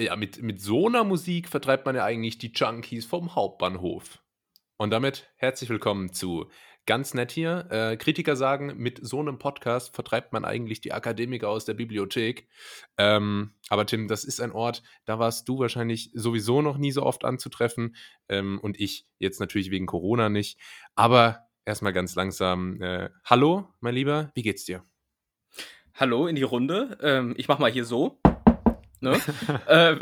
ja, mit, mit so einer Musik vertreibt man ja eigentlich die Junkies vom Hauptbahnhof. Und damit herzlich willkommen zu Ganz nett hier. Äh, Kritiker sagen, mit so einem Podcast vertreibt man eigentlich die Akademiker aus der Bibliothek. Ähm, aber Tim, das ist ein Ort, da warst du wahrscheinlich sowieso noch nie so oft anzutreffen ähm, und ich jetzt natürlich wegen Corona nicht. Aber erstmal ganz langsam. Äh, hallo, mein Lieber, wie geht's dir? Hallo in die Runde. Ähm, ich mach mal hier so. Ne? äh,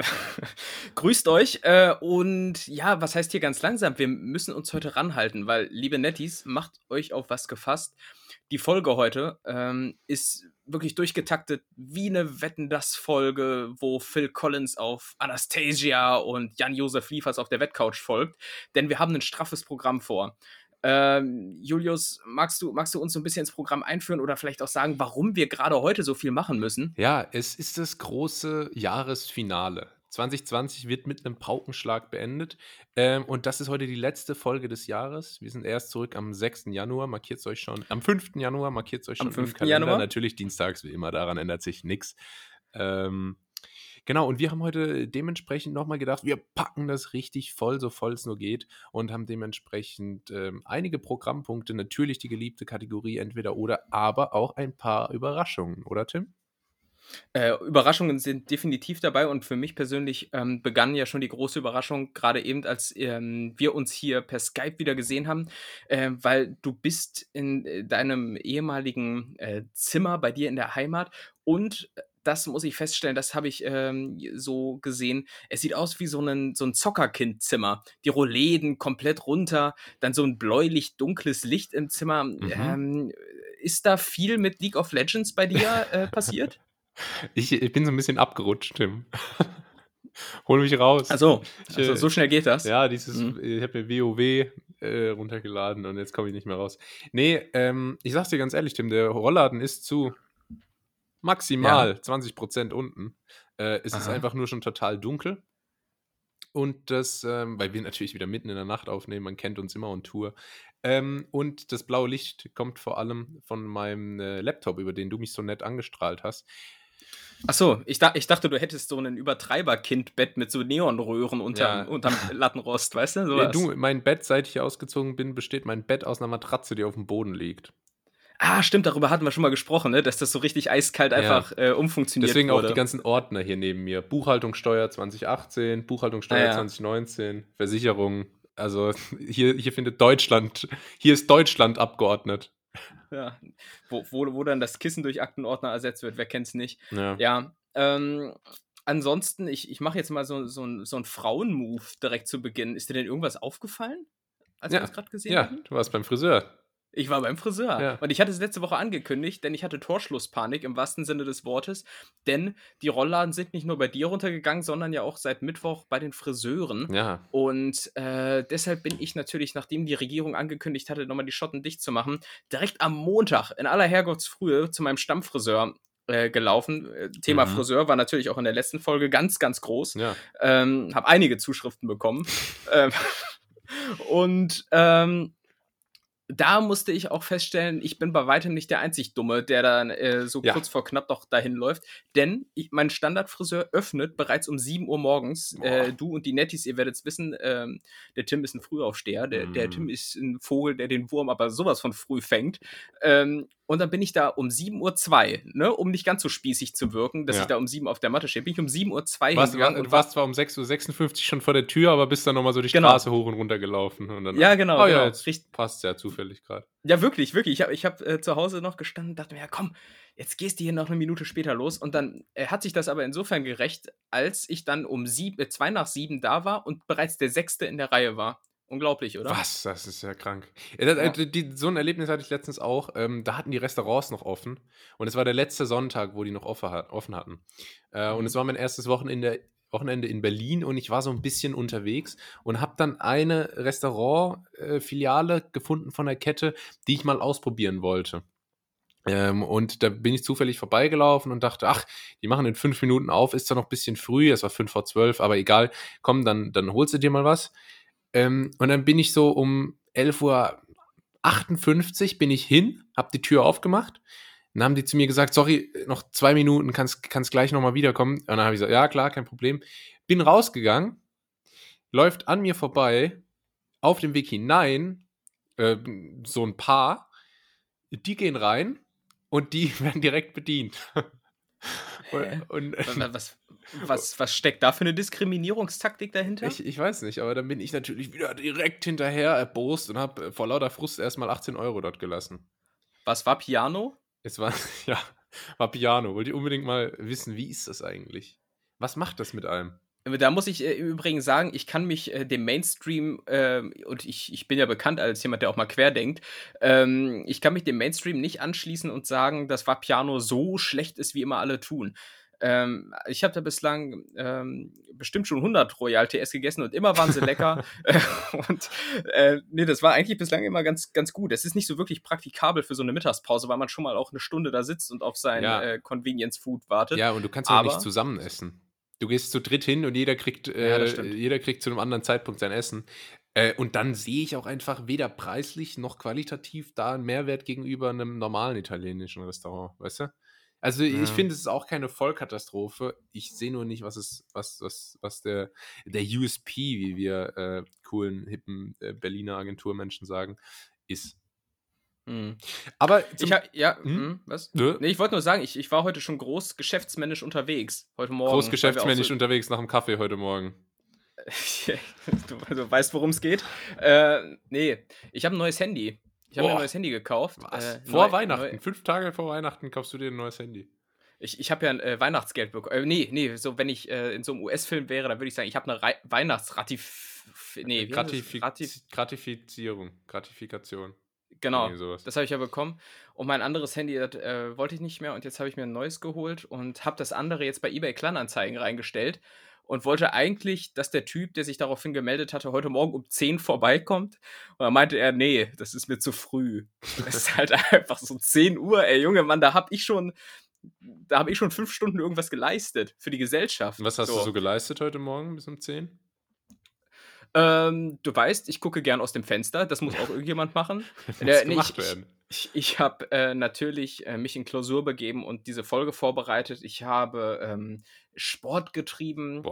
grüßt euch. Äh, und ja, was heißt hier ganz langsam? Wir müssen uns heute ranhalten, weil, liebe Netties, macht euch auf was gefasst. Die Folge heute ähm, ist wirklich durchgetaktet wie eine Wetten das Folge, wo Phil Collins auf Anastasia und Jan-Josef Liefers auf der Wettcouch folgt. Denn wir haben ein straffes Programm vor. Ähm, Julius, magst du, magst du uns so ein bisschen ins Programm einführen oder vielleicht auch sagen, warum wir gerade heute so viel machen müssen? Ja, es ist das große Jahresfinale. 2020 wird mit einem Paukenschlag beendet. Ähm, und das ist heute die letzte Folge des Jahres. Wir sind erst zurück am 6. Januar, markiert es euch schon. Am 5. Januar markiert es euch schon. Am 5. Januar. Natürlich dienstags, wie immer, daran ändert sich nichts. Ähm, Genau, und wir haben heute dementsprechend nochmal gedacht, wir packen das richtig voll, so voll es nur geht, und haben dementsprechend ähm, einige Programmpunkte, natürlich die geliebte Kategorie entweder oder, aber auch ein paar Überraschungen, oder Tim? Äh, Überraschungen sind definitiv dabei und für mich persönlich ähm, begann ja schon die große Überraschung, gerade eben, als ähm, wir uns hier per Skype wieder gesehen haben, äh, weil du bist in äh, deinem ehemaligen äh, Zimmer bei dir in der Heimat und das muss ich feststellen, das habe ich ähm, so gesehen. Es sieht aus wie so ein, so ein Zockerkindzimmer. Die Rollläden komplett runter, dann so ein bläulich-dunkles Licht im Zimmer. Mhm. Ähm, ist da viel mit League of Legends bei dir äh, passiert? ich, ich, bin so ein bisschen abgerutscht, Tim. Hol mich raus. Also, also so schnell geht das. Ja, dieses, mhm. ich habe mir WoW äh, runtergeladen und jetzt komme ich nicht mehr raus. Nee, ähm, ich sag's dir ganz ehrlich, Tim, der Rollladen ist zu maximal ja. 20 Prozent unten. Äh, es Aha. ist einfach nur schon total dunkel. Und das, ähm, weil wir natürlich wieder mitten in der Nacht aufnehmen, man kennt uns immer und Tour. Ähm, und das blaue Licht kommt vor allem von meinem äh, Laptop, über den du mich so nett angestrahlt hast. Achso, ich, da, ich dachte, du hättest so ein Übertreiber-Kindbett mit so Neonröhren unterm, ja. unterm Lattenrost, weißt du? Sowas. du, mein Bett, seit ich ausgezogen bin, besteht mein Bett aus einer Matratze, die auf dem Boden liegt. Ah, stimmt, darüber hatten wir schon mal gesprochen, ne? dass das so richtig eiskalt einfach ja. äh, umfunktioniert Deswegen wurde. auch die ganzen Ordner hier neben mir. Buchhaltungssteuer 2018, Buchhaltungssteuer ah, ja. 2019, Versicherung. Also hier, hier findet Deutschland, hier ist Deutschland abgeordnet. Ja, wo, wo, wo dann das Kissen durch Aktenordner ersetzt wird, wer kennt's nicht. Ja, ja ähm, ansonsten, ich, ich mache jetzt mal so, so, so einen Frauenmove direkt zu Beginn. Ist dir denn irgendwas aufgefallen, als ja. wir das gerade gesehen haben? Ja, du warst beim Friseur. Ich war beim Friseur. Ja. Und ich hatte es letzte Woche angekündigt, denn ich hatte Torschlusspanik im wahrsten Sinne des Wortes. Denn die Rollladen sind nicht nur bei dir runtergegangen, sondern ja auch seit Mittwoch bei den Friseuren. Ja. Und äh, deshalb bin ich natürlich, nachdem die Regierung angekündigt hatte, nochmal die Schotten dicht zu machen, direkt am Montag in aller Herrgottsfrühe zu meinem Stammfriseur äh, gelaufen. Äh, Thema mhm. Friseur war natürlich auch in der letzten Folge ganz, ganz groß. Ja. Ähm, habe einige Zuschriften bekommen. ähm, und ähm, da musste ich auch feststellen, ich bin bei weitem nicht der einzig Dumme, der dann äh, so ja. kurz vor knapp doch dahin läuft. Denn ich, mein Standardfriseur öffnet bereits um 7 Uhr morgens. Äh, du und die Nettis, ihr werdet es wissen, ähm, der Tim ist ein Frühaufsteher. Der, mm. der Tim ist ein Vogel, der den Wurm aber sowas von früh fängt. Ähm, und dann bin ich da um 7.02 Uhr, ne, um nicht ganz so spießig zu wirken, dass ja. ich da um 7 Uhr auf der Matte stehe, bin ich um 7.02 Uhr warst, hingegangen. Du warst zwar um 6.56 Uhr schon vor der Tür, aber bist dann nochmal so die genau. Straße hoch und runter gelaufen. Und dann, ja, genau. Oh genau. ja, jetzt Richt passt ja zufällig gerade. Ja, wirklich, wirklich. Ich habe ich hab, äh, zu Hause noch gestanden und dachte mir, ja komm, jetzt gehst du hier noch eine Minute später los. Und dann äh, hat sich das aber insofern gerecht, als ich dann um sieb, äh, zwei nach sieben da war und bereits der Sechste in der Reihe war. Unglaublich, oder? Was? Das ist ja krank. Ja, das, ja. Die, so ein Erlebnis hatte ich letztens auch. Ähm, da hatten die Restaurants noch offen. Und es war der letzte Sonntag, wo die noch offen, hatten. Äh, mhm. Und es war mein erstes Wochenende, Wochenende in Berlin und ich war so ein bisschen unterwegs und habe dann eine Restaurant-Filiale äh, gefunden von der Kette, die ich mal ausprobieren wollte. Ähm, und da bin ich zufällig vorbeigelaufen und dachte, ach, die machen in fünf Minuten auf, ist zwar noch ein bisschen früh, es war fünf vor zwölf, aber egal, komm, dann, dann holst du dir mal was. Ähm, und dann bin ich so um 11.58 Uhr bin ich hin, habe die Tür aufgemacht. Dann haben die zu mir gesagt, sorry, noch zwei Minuten, kannst, kannst gleich nochmal wiederkommen. Und dann habe ich gesagt, ja klar, kein Problem. Bin rausgegangen, läuft an mir vorbei, auf dem Weg hinein, äh, so ein Paar, die gehen rein und die werden direkt bedient. und, und, was, was, was steckt da für eine Diskriminierungstaktik dahinter? Ich, ich weiß nicht, aber dann bin ich natürlich wieder direkt hinterher erbost und habe vor lauter Frust erstmal 18 Euro dort gelassen. Was war Piano? Es war, ja, war Piano. Wollt ihr unbedingt mal wissen, wie ist das eigentlich? Was macht das mit einem? Da muss ich äh, übrigens sagen, ich kann mich äh, dem Mainstream, äh, und ich, ich bin ja bekannt als jemand, der auch mal querdenkt, ähm, ich kann mich dem Mainstream nicht anschließen und sagen, dass Vapiano so schlecht ist, wie immer alle tun. Ähm, ich habe da bislang ähm, bestimmt schon 100 Royal TS gegessen und immer waren sie lecker. und äh, nee, das war eigentlich bislang immer ganz, ganz gut. Es ist nicht so wirklich praktikabel für so eine Mittagspause, weil man schon mal auch eine Stunde da sitzt und auf sein ja. äh, Convenience Food wartet. Ja, und du kannst ja nicht zusammen essen. Du gehst zu dritt hin und jeder kriegt, äh, ja, jeder kriegt zu einem anderen Zeitpunkt sein Essen. Äh, und dann sehe ich auch einfach weder preislich noch qualitativ da einen Mehrwert gegenüber einem normalen italienischen Restaurant, weißt du? Also ja. ich finde, es ist auch keine Vollkatastrophe. Ich sehe nur nicht, was ist, was, was, was der, der USP, wie wir äh, coolen, hippen äh, Berliner Agenturmenschen sagen, ist. Mhm. Aber ich ja, hm? hm was? Nö. Nee, ich wollte nur sagen, ich, ich war heute schon groß geschäftsmännisch unterwegs. Heute Morgen. Groß geschäftsmännisch so unterwegs nach dem Kaffee heute Morgen. du, du, weißt, worum es geht. Äh, nee, ich habe ein neues Handy. Ich habe mir ein neues Handy gekauft. Äh, vor neu, Weihnachten. Neu. Fünf Tage vor Weihnachten kaufst du dir ein neues Handy. Ich, ich habe ja ein äh, Weihnachtsgeld bekommen. Äh, nee, nee, so wenn ich äh, in so einem US-Film wäre, dann würde ich sagen, ich habe eine Re Weihnachtsratif... Nee, Gratif Gratif Gratifizierung. Gratifikation. Genau, das habe ich ja bekommen. Und mein anderes Handy das, äh, wollte ich nicht mehr und jetzt habe ich mir ein neues geholt und habe das andere jetzt bei eBay Kleinanzeigen reingestellt und wollte eigentlich, dass der Typ, der sich daraufhin gemeldet hatte, heute Morgen um 10 vorbeikommt. Und dann meinte er, nee, das ist mir zu früh. Das ist halt einfach so 10 Uhr, ey, Junge Mann, da hab ich schon, da habe ich schon fünf Stunden irgendwas geleistet für die Gesellschaft. Was hast so. du so geleistet heute Morgen bis um 10? Ähm, du weißt, ich gucke gern aus dem Fenster. Das muss auch irgendjemand machen. muss äh, nee, ich, werden. Ich, ich habe äh, natürlich äh, mich in Klausur begeben und diese Folge vorbereitet. Ich habe ähm, Sport getrieben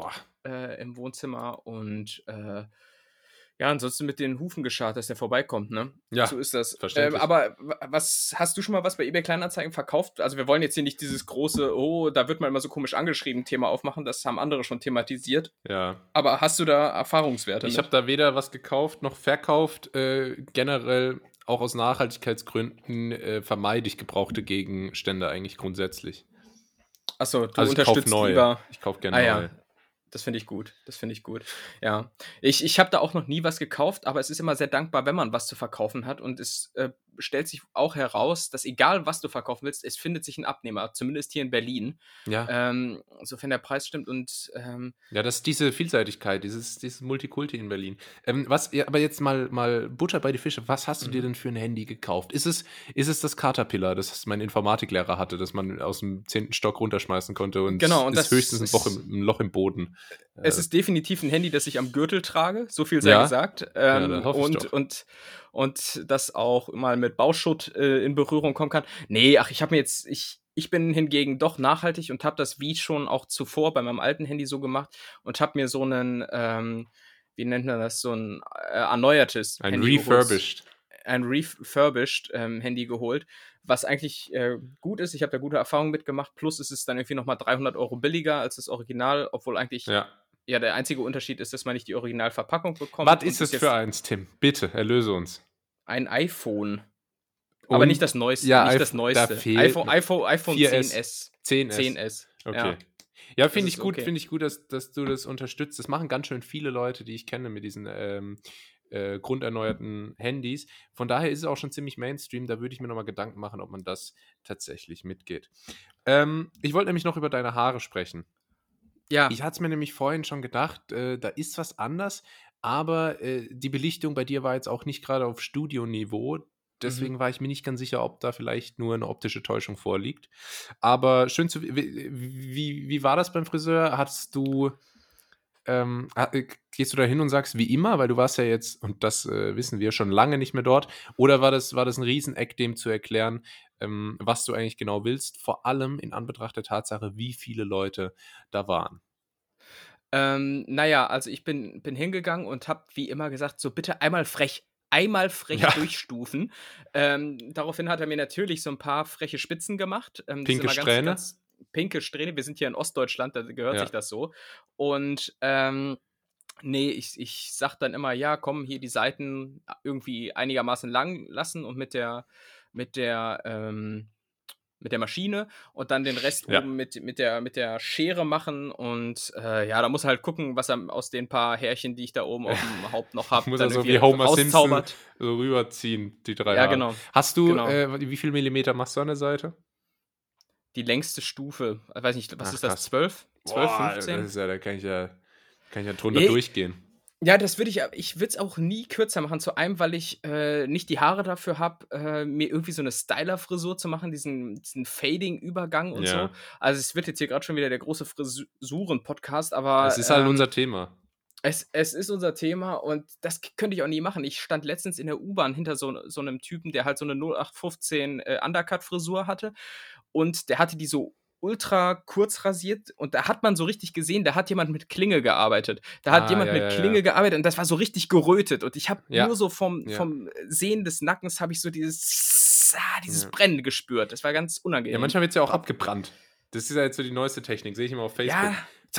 äh, im Wohnzimmer und äh, ja, ansonsten mit den Hufen geschart, dass der vorbeikommt, ne? Ja. So ist das. Ähm, aber was hast du schon mal was bei eBay Kleinanzeigen verkauft? Also wir wollen jetzt hier nicht dieses große, oh, da wird man immer so komisch angeschrieben, Thema aufmachen. Das haben andere schon thematisiert. Ja. Aber hast du da Erfahrungswerte? Ich habe da weder was gekauft noch verkauft. Äh, generell auch aus Nachhaltigkeitsgründen äh, vermeide ich gebrauchte Gegenstände eigentlich grundsätzlich. Achso, du also unterstützt ich kauf neu. lieber. Ich kaufe gerne ah, neu. Ja. Das finde ich gut. Das finde ich gut. Ja. Ich, ich habe da auch noch nie was gekauft, aber es ist immer sehr dankbar, wenn man was zu verkaufen hat. Und es äh, stellt sich auch heraus, dass egal was du verkaufen willst, es findet sich ein Abnehmer, zumindest hier in Berlin. Ja. Ähm, sofern der Preis stimmt und ähm, Ja, das ist diese Vielseitigkeit, dieses, dieses Multikulti in Berlin. Ähm, was, aber jetzt mal, mal Butter bei die Fische, was hast du mhm. dir denn für ein Handy gekauft? Ist es, ist es das Caterpillar, das mein Informatiklehrer hatte, das man aus dem zehnten Stock runterschmeißen konnte und genau, und ist das höchstens ein, Loch im, ein Loch im Boden? Es äh. ist definitiv ein Handy, das ich am Gürtel trage, so viel sei ja? gesagt. Ähm, ja, und, und und das auch mal mit Bauschutt äh, in Berührung kommen kann. Nee, ach, ich habe mir jetzt, ich, ich bin hingegen doch nachhaltig und habe das wie schon auch zuvor bei meinem alten Handy so gemacht und habe mir so einen, ähm, wie nennt man das, so ein äh, erneuertes ein Handy refurbished. Geholt, ein refurbished ähm, Handy geholt, was eigentlich äh, gut ist. Ich habe da gute Erfahrungen mitgemacht. Plus ist es dann irgendwie nochmal 300 Euro billiger als das Original, obwohl eigentlich ja. Ja der einzige Unterschied ist, dass man nicht die Originalverpackung bekommt. Was ist das für eins, Tim? Bitte, erlöse uns ein iPhone. Aber Und, nicht das neueste. Ja, nicht das neueste. iPhone, iPhone, iPhone 10S. 10S. 10S. Okay. Ja, ja finde ich gut, okay. finde ich gut, dass, dass du das unterstützt. Das machen ganz schön viele Leute, die ich kenne mit diesen ähm, äh, grunderneuerten Handys. Von daher ist es auch schon ziemlich Mainstream. Da würde ich mir nochmal Gedanken machen, ob man das tatsächlich mitgeht. Ähm, ich wollte nämlich noch über deine Haare sprechen. Ja. Ich hatte es mir nämlich vorhin schon gedacht, äh, da ist was anders, aber äh, die Belichtung bei dir war jetzt auch nicht gerade auf Studioniveau. Deswegen mhm. war ich mir nicht ganz sicher, ob da vielleicht nur eine optische Täuschung vorliegt. Aber schön zu. Wie, wie, wie war das beim Friseur? Hattest du. Ähm, äh, gehst du da hin und sagst wie immer, weil du warst ja jetzt, und das äh, wissen wir, schon lange nicht mehr dort, oder war das, war das ein Rieseneck, dem zu erklären, ähm, was du eigentlich genau willst, vor allem in Anbetracht der Tatsache, wie viele Leute da waren. Ähm, naja, also ich bin, bin hingegangen und habe wie immer gesagt, so bitte einmal frech, einmal frech ja. durchstufen. Ähm, daraufhin hat er mir natürlich so ein paar freche Spitzen gemacht. Ähm, Pinke Strähne? Ganz, pinke Strähne. Wir sind hier in Ostdeutschland, da gehört ja. sich das so. Und ähm, nee, ich, ich sag dann immer, ja, komm, hier die Seiten irgendwie einigermaßen lang lassen und mit der, mit der, ähm, mit der Maschine und dann den Rest ja. oben mit, mit, der, mit der Schere machen und äh, ja, da muss er halt gucken, was er aus den paar Härchen, die ich da oben auf dem Haupt noch habe, muss er so wie Homer Simpson so rüberziehen, die drei Ja, genau. Hast du, genau. äh, wie viel Millimeter machst du an der Seite? Die längste Stufe, ich weiß nicht, was Ach, ist das, 12? 12, Boah, 15? Das ist ja, da kann ich ja, kann ich ja drunter nee. durchgehen. Ja, das würde ich, ich würde es auch nie kürzer machen. Zu einem, weil ich äh, nicht die Haare dafür habe, äh, mir irgendwie so eine Styler-Frisur zu machen, diesen, diesen Fading-Übergang und ja. so. Also es wird jetzt hier gerade schon wieder der große Frisuren-Podcast, aber. Es ist halt ähm, unser Thema. Es, es ist unser Thema und das könnte ich auch nie machen. Ich stand letztens in der U-Bahn hinter so, so einem Typen, der halt so eine 0815 äh, Undercut-Frisur hatte und der hatte die so ultra kurz rasiert und da hat man so richtig gesehen, da hat jemand mit Klinge gearbeitet. Da hat ah, jemand ja, mit ja, Klinge ja. gearbeitet und das war so richtig gerötet und ich habe nur so vom, vom Sehen des Nackens habe ich so dieses, ah, dieses Brennen gespürt. Das war ganz unangenehm. Ja, manchmal wird es ja auch abgebrannt. Das ist ja jetzt so die neueste Technik, sehe ich immer auf Facebook.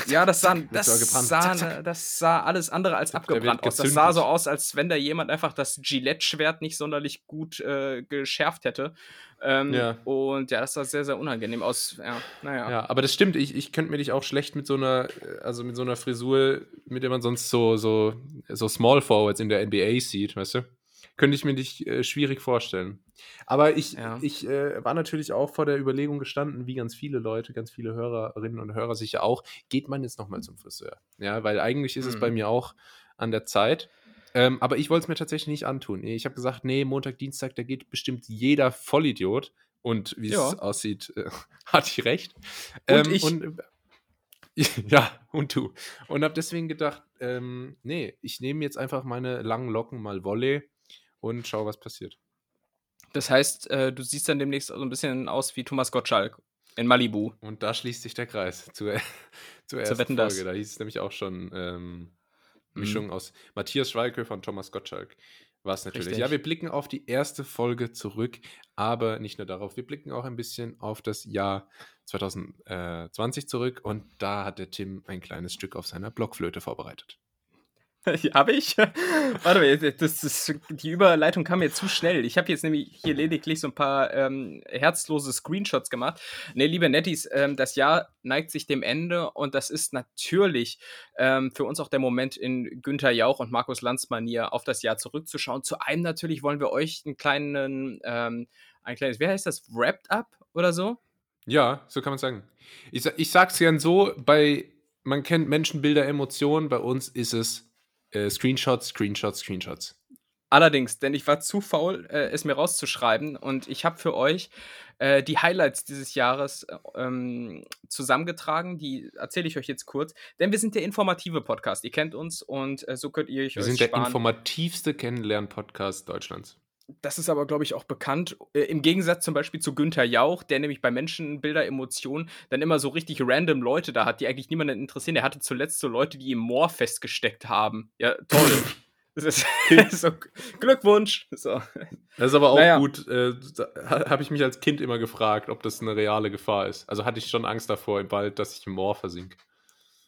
Ja, das, sah, das, sah, das sah alles andere als abgebrannt aus. Das sah so aus, als wenn da jemand einfach das Gillette-Schwert nicht sonderlich gut äh, geschärft hätte. Ähm, ja. Und ja, das sah sehr, sehr unangenehm aus. Ja, naja. Ja, aber das stimmt. Ich, ich könnte mir dich auch schlecht mit so einer, also mit so einer Frisur, mit der man sonst so, so, so Small Forwards in der NBA sieht, weißt du? Könnte ich mir dich äh, schwierig vorstellen. Aber ich, ja. ich äh, war natürlich auch vor der Überlegung gestanden, wie ganz viele Leute, ganz viele Hörerinnen und Hörer sicher auch, geht man jetzt nochmal zum Friseur? Ja, weil eigentlich ist hm. es bei hm. mir auch an der Zeit. Ähm, aber ich wollte es mir tatsächlich nicht antun. Ich habe gesagt, nee, Montag, Dienstag, da geht bestimmt jeder Vollidiot. Und wie ja. es aussieht, äh, hatte ich recht. Und ähm, ich. Und, ja, und du. Und habe deswegen gedacht, ähm, nee, ich nehme jetzt einfach meine langen Locken mal Volley und schau, was passiert. Das heißt, äh, du siehst dann demnächst so ein bisschen aus wie Thomas Gottschalk in Malibu. Und da schließt sich der Kreis zur, zur ersten Folge. Das. Da hieß es nämlich auch schon ähm, Mischung mhm. aus Matthias Schweighöfer und Thomas Gottschalk. War es natürlich. Richtig. Ja, wir blicken auf die erste Folge zurück, aber nicht nur darauf. Wir blicken auch ein bisschen auf das Jahr 2020 zurück und da hat der Tim ein kleines Stück auf seiner Blockflöte vorbereitet. Habe ich? Warte mal, das, das, die Überleitung kam mir zu schnell. Ich habe jetzt nämlich hier lediglich so ein paar ähm, herzlose Screenshots gemacht. Ne, liebe Netties, ähm, das Jahr neigt sich dem Ende und das ist natürlich ähm, für uns auch der Moment in Günther Jauch und Markus Lanz Manier auf das Jahr zurückzuschauen. Zu einem natürlich wollen wir euch einen kleinen, ähm, ein kleines, wie heißt das, Wrapped Up oder so? Ja, so kann man sagen. Ich, ich sag's gern so, bei man kennt Menschenbilder, Emotionen, bei uns ist es äh, Screenshots, Screenshots, Screenshots. Allerdings, denn ich war zu faul, äh, es mir rauszuschreiben und ich habe für euch äh, die Highlights dieses Jahres äh, ähm, zusammengetragen. Die erzähle ich euch jetzt kurz, denn wir sind der informative Podcast. Ihr kennt uns und äh, so könnt ihr euch Wir sind sparen. der informativste Kennenlern-Podcast Deutschlands. Das ist aber, glaube ich, auch bekannt. Äh, Im Gegensatz zum Beispiel zu Günther Jauch, der nämlich bei Menschenbilder, Emotionen dann immer so richtig random Leute da hat, die eigentlich niemanden interessieren. Der hatte zuletzt so Leute, die im Moor festgesteckt haben. Ja, toll. das ist so, Glückwunsch. So. Das ist aber auch naja. gut. Äh, Habe ich mich als Kind immer gefragt, ob das eine reale Gefahr ist. Also hatte ich schon Angst davor im Wald, dass ich im Moor versinke.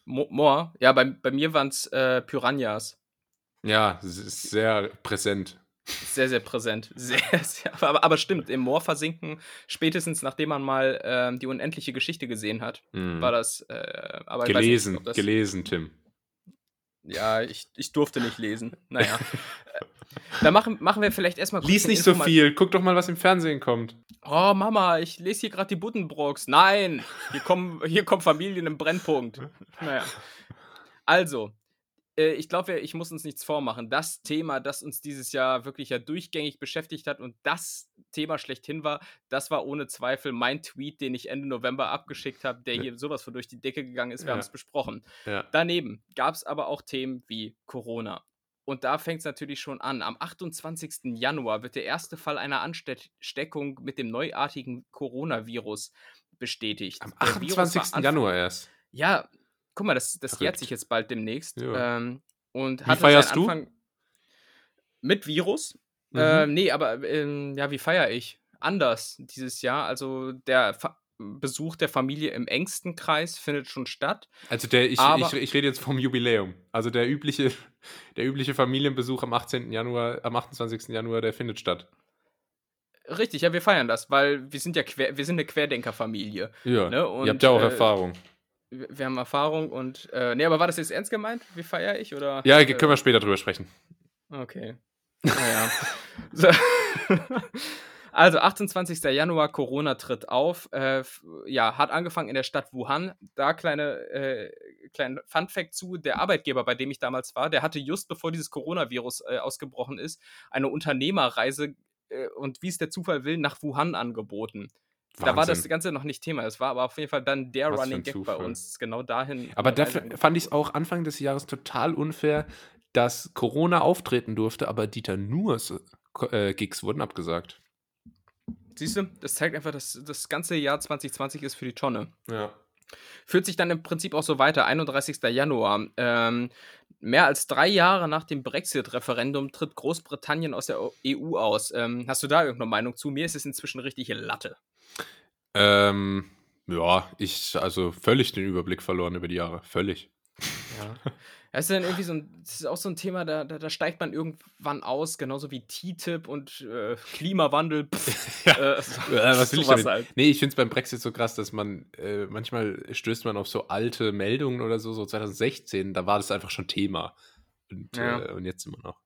Moor? Ja, bei, bei mir waren es äh, Piranhas. Ja, es ist sehr präsent. Sehr, sehr präsent. Sehr, sehr, aber, aber stimmt, im Moor versinken, spätestens nachdem man mal ähm, die unendliche Geschichte gesehen hat, mm. war das. Äh, aber gelesen, nicht, das, gelesen, Tim. Ja, ich, ich durfte nicht lesen. Naja. da machen, machen wir vielleicht erstmal Lies nicht so viel, guck doch mal, was im Fernsehen kommt. Oh, Mama, ich lese hier gerade die Buddenbrooks. Nein, hier kommen, hier kommen Familien im Brennpunkt. Naja. Also, äh, ich glaube, ich muss uns nichts vormachen. Das Thema, das uns dieses Jahr wirklich ja durchgängig beschäftigt hat und das Thema schlechthin war, das war ohne Zweifel mein Tweet, den ich Ende November abgeschickt habe, der hier sowas von durch die Decke gegangen ist. Wir ja. haben es besprochen. Ja. Daneben gab es aber auch Themen wie Corona. Und da fängt es natürlich schon an. Am 28. Januar wird der erste Fall einer Ansteckung mit dem neuartigen Coronavirus bestätigt. Am 28. Januar erst. Ja, guck mal, das, das jährt sich jetzt bald demnächst. Ja. Ähm, und Wie feierst du? Mit Virus. Mhm. Äh, nee, aber ähm, ja, wie feiere ich? Anders dieses Jahr. Also der Fa Besuch der Familie im engsten Kreis findet schon statt. Also der, ich, ich, ich rede jetzt vom Jubiläum. Also der übliche, der übliche Familienbesuch am 18. Januar, am 28. Januar, der findet statt. Richtig, ja, wir feiern das, weil wir sind ja quer, wir sind eine Querdenkerfamilie. Ja. Ne, Ihr und, habt ja auch äh, Erfahrung. Wir haben Erfahrung und äh, nee, aber war das jetzt ernst gemeint? Wie feiere ich oder? Ja, äh, können wir später drüber sprechen. Okay. Naja. so. Also 28. Januar, Corona tritt auf. Äh, ja, hat angefangen in der Stadt Wuhan. Da kleine, äh, kleinen Fun Fact zu: Der Arbeitgeber, bei dem ich damals war, der hatte just bevor dieses Coronavirus äh, ausgebrochen ist, eine Unternehmerreise äh, und wie es der Zufall will, nach Wuhan angeboten. Da war das Wahnsinn. Ganze noch nicht Thema. Es war aber auf jeden Fall dann der Was Running Gag bei uns, genau dahin. Aber dafür angeboten. fand ich es auch Anfang des Jahres total unfair, dass Corona auftreten durfte, aber Dieter Nuhrs äh, Gigs wurden abgesagt. Siehst du, das zeigt einfach, dass das ganze Jahr 2020 ist für die Tonne. Ja. Führt sich dann im Prinzip auch so weiter. 31. Januar. Ähm, mehr als drei Jahre nach dem Brexit-Referendum tritt Großbritannien aus der EU aus. Ähm, hast du da irgendeine Meinung zu? Mir ist es inzwischen richtig Latte. Ähm, ja, ich, also völlig den Überblick verloren über die Jahre. Völlig. Ja. Das ist dann irgendwie so ein, das ist auch so ein Thema, da, da, da steigt man irgendwann aus, genauso wie TTIP und äh, Klimawandel. Pff, Ja. äh, so- was will ich damit? halt. Nee, ich finde es beim Brexit so krass, dass man äh, manchmal stößt man auf so alte Meldungen oder so, so 2016, da war das einfach schon Thema. Und, Ja. äh, und jetzt immer noch.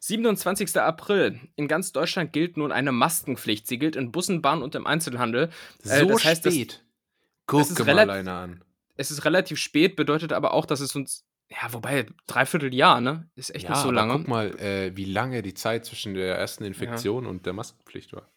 27. April. In ganz Deutschland gilt nun eine Maskenpflicht. Sie gilt in Bussen, Bahn und im Einzelhandel. Äh, So das heißt, das- spät. Guck ist mal einer an. Es ist relativ spät, bedeutet aber auch, dass es uns, ja, wobei, dreiviertel Jahr, ne? Ist echt ja, nicht so aber lange. guck mal, äh, wie lange die Zeit zwischen der ersten Infektion und der Maskenpflicht war.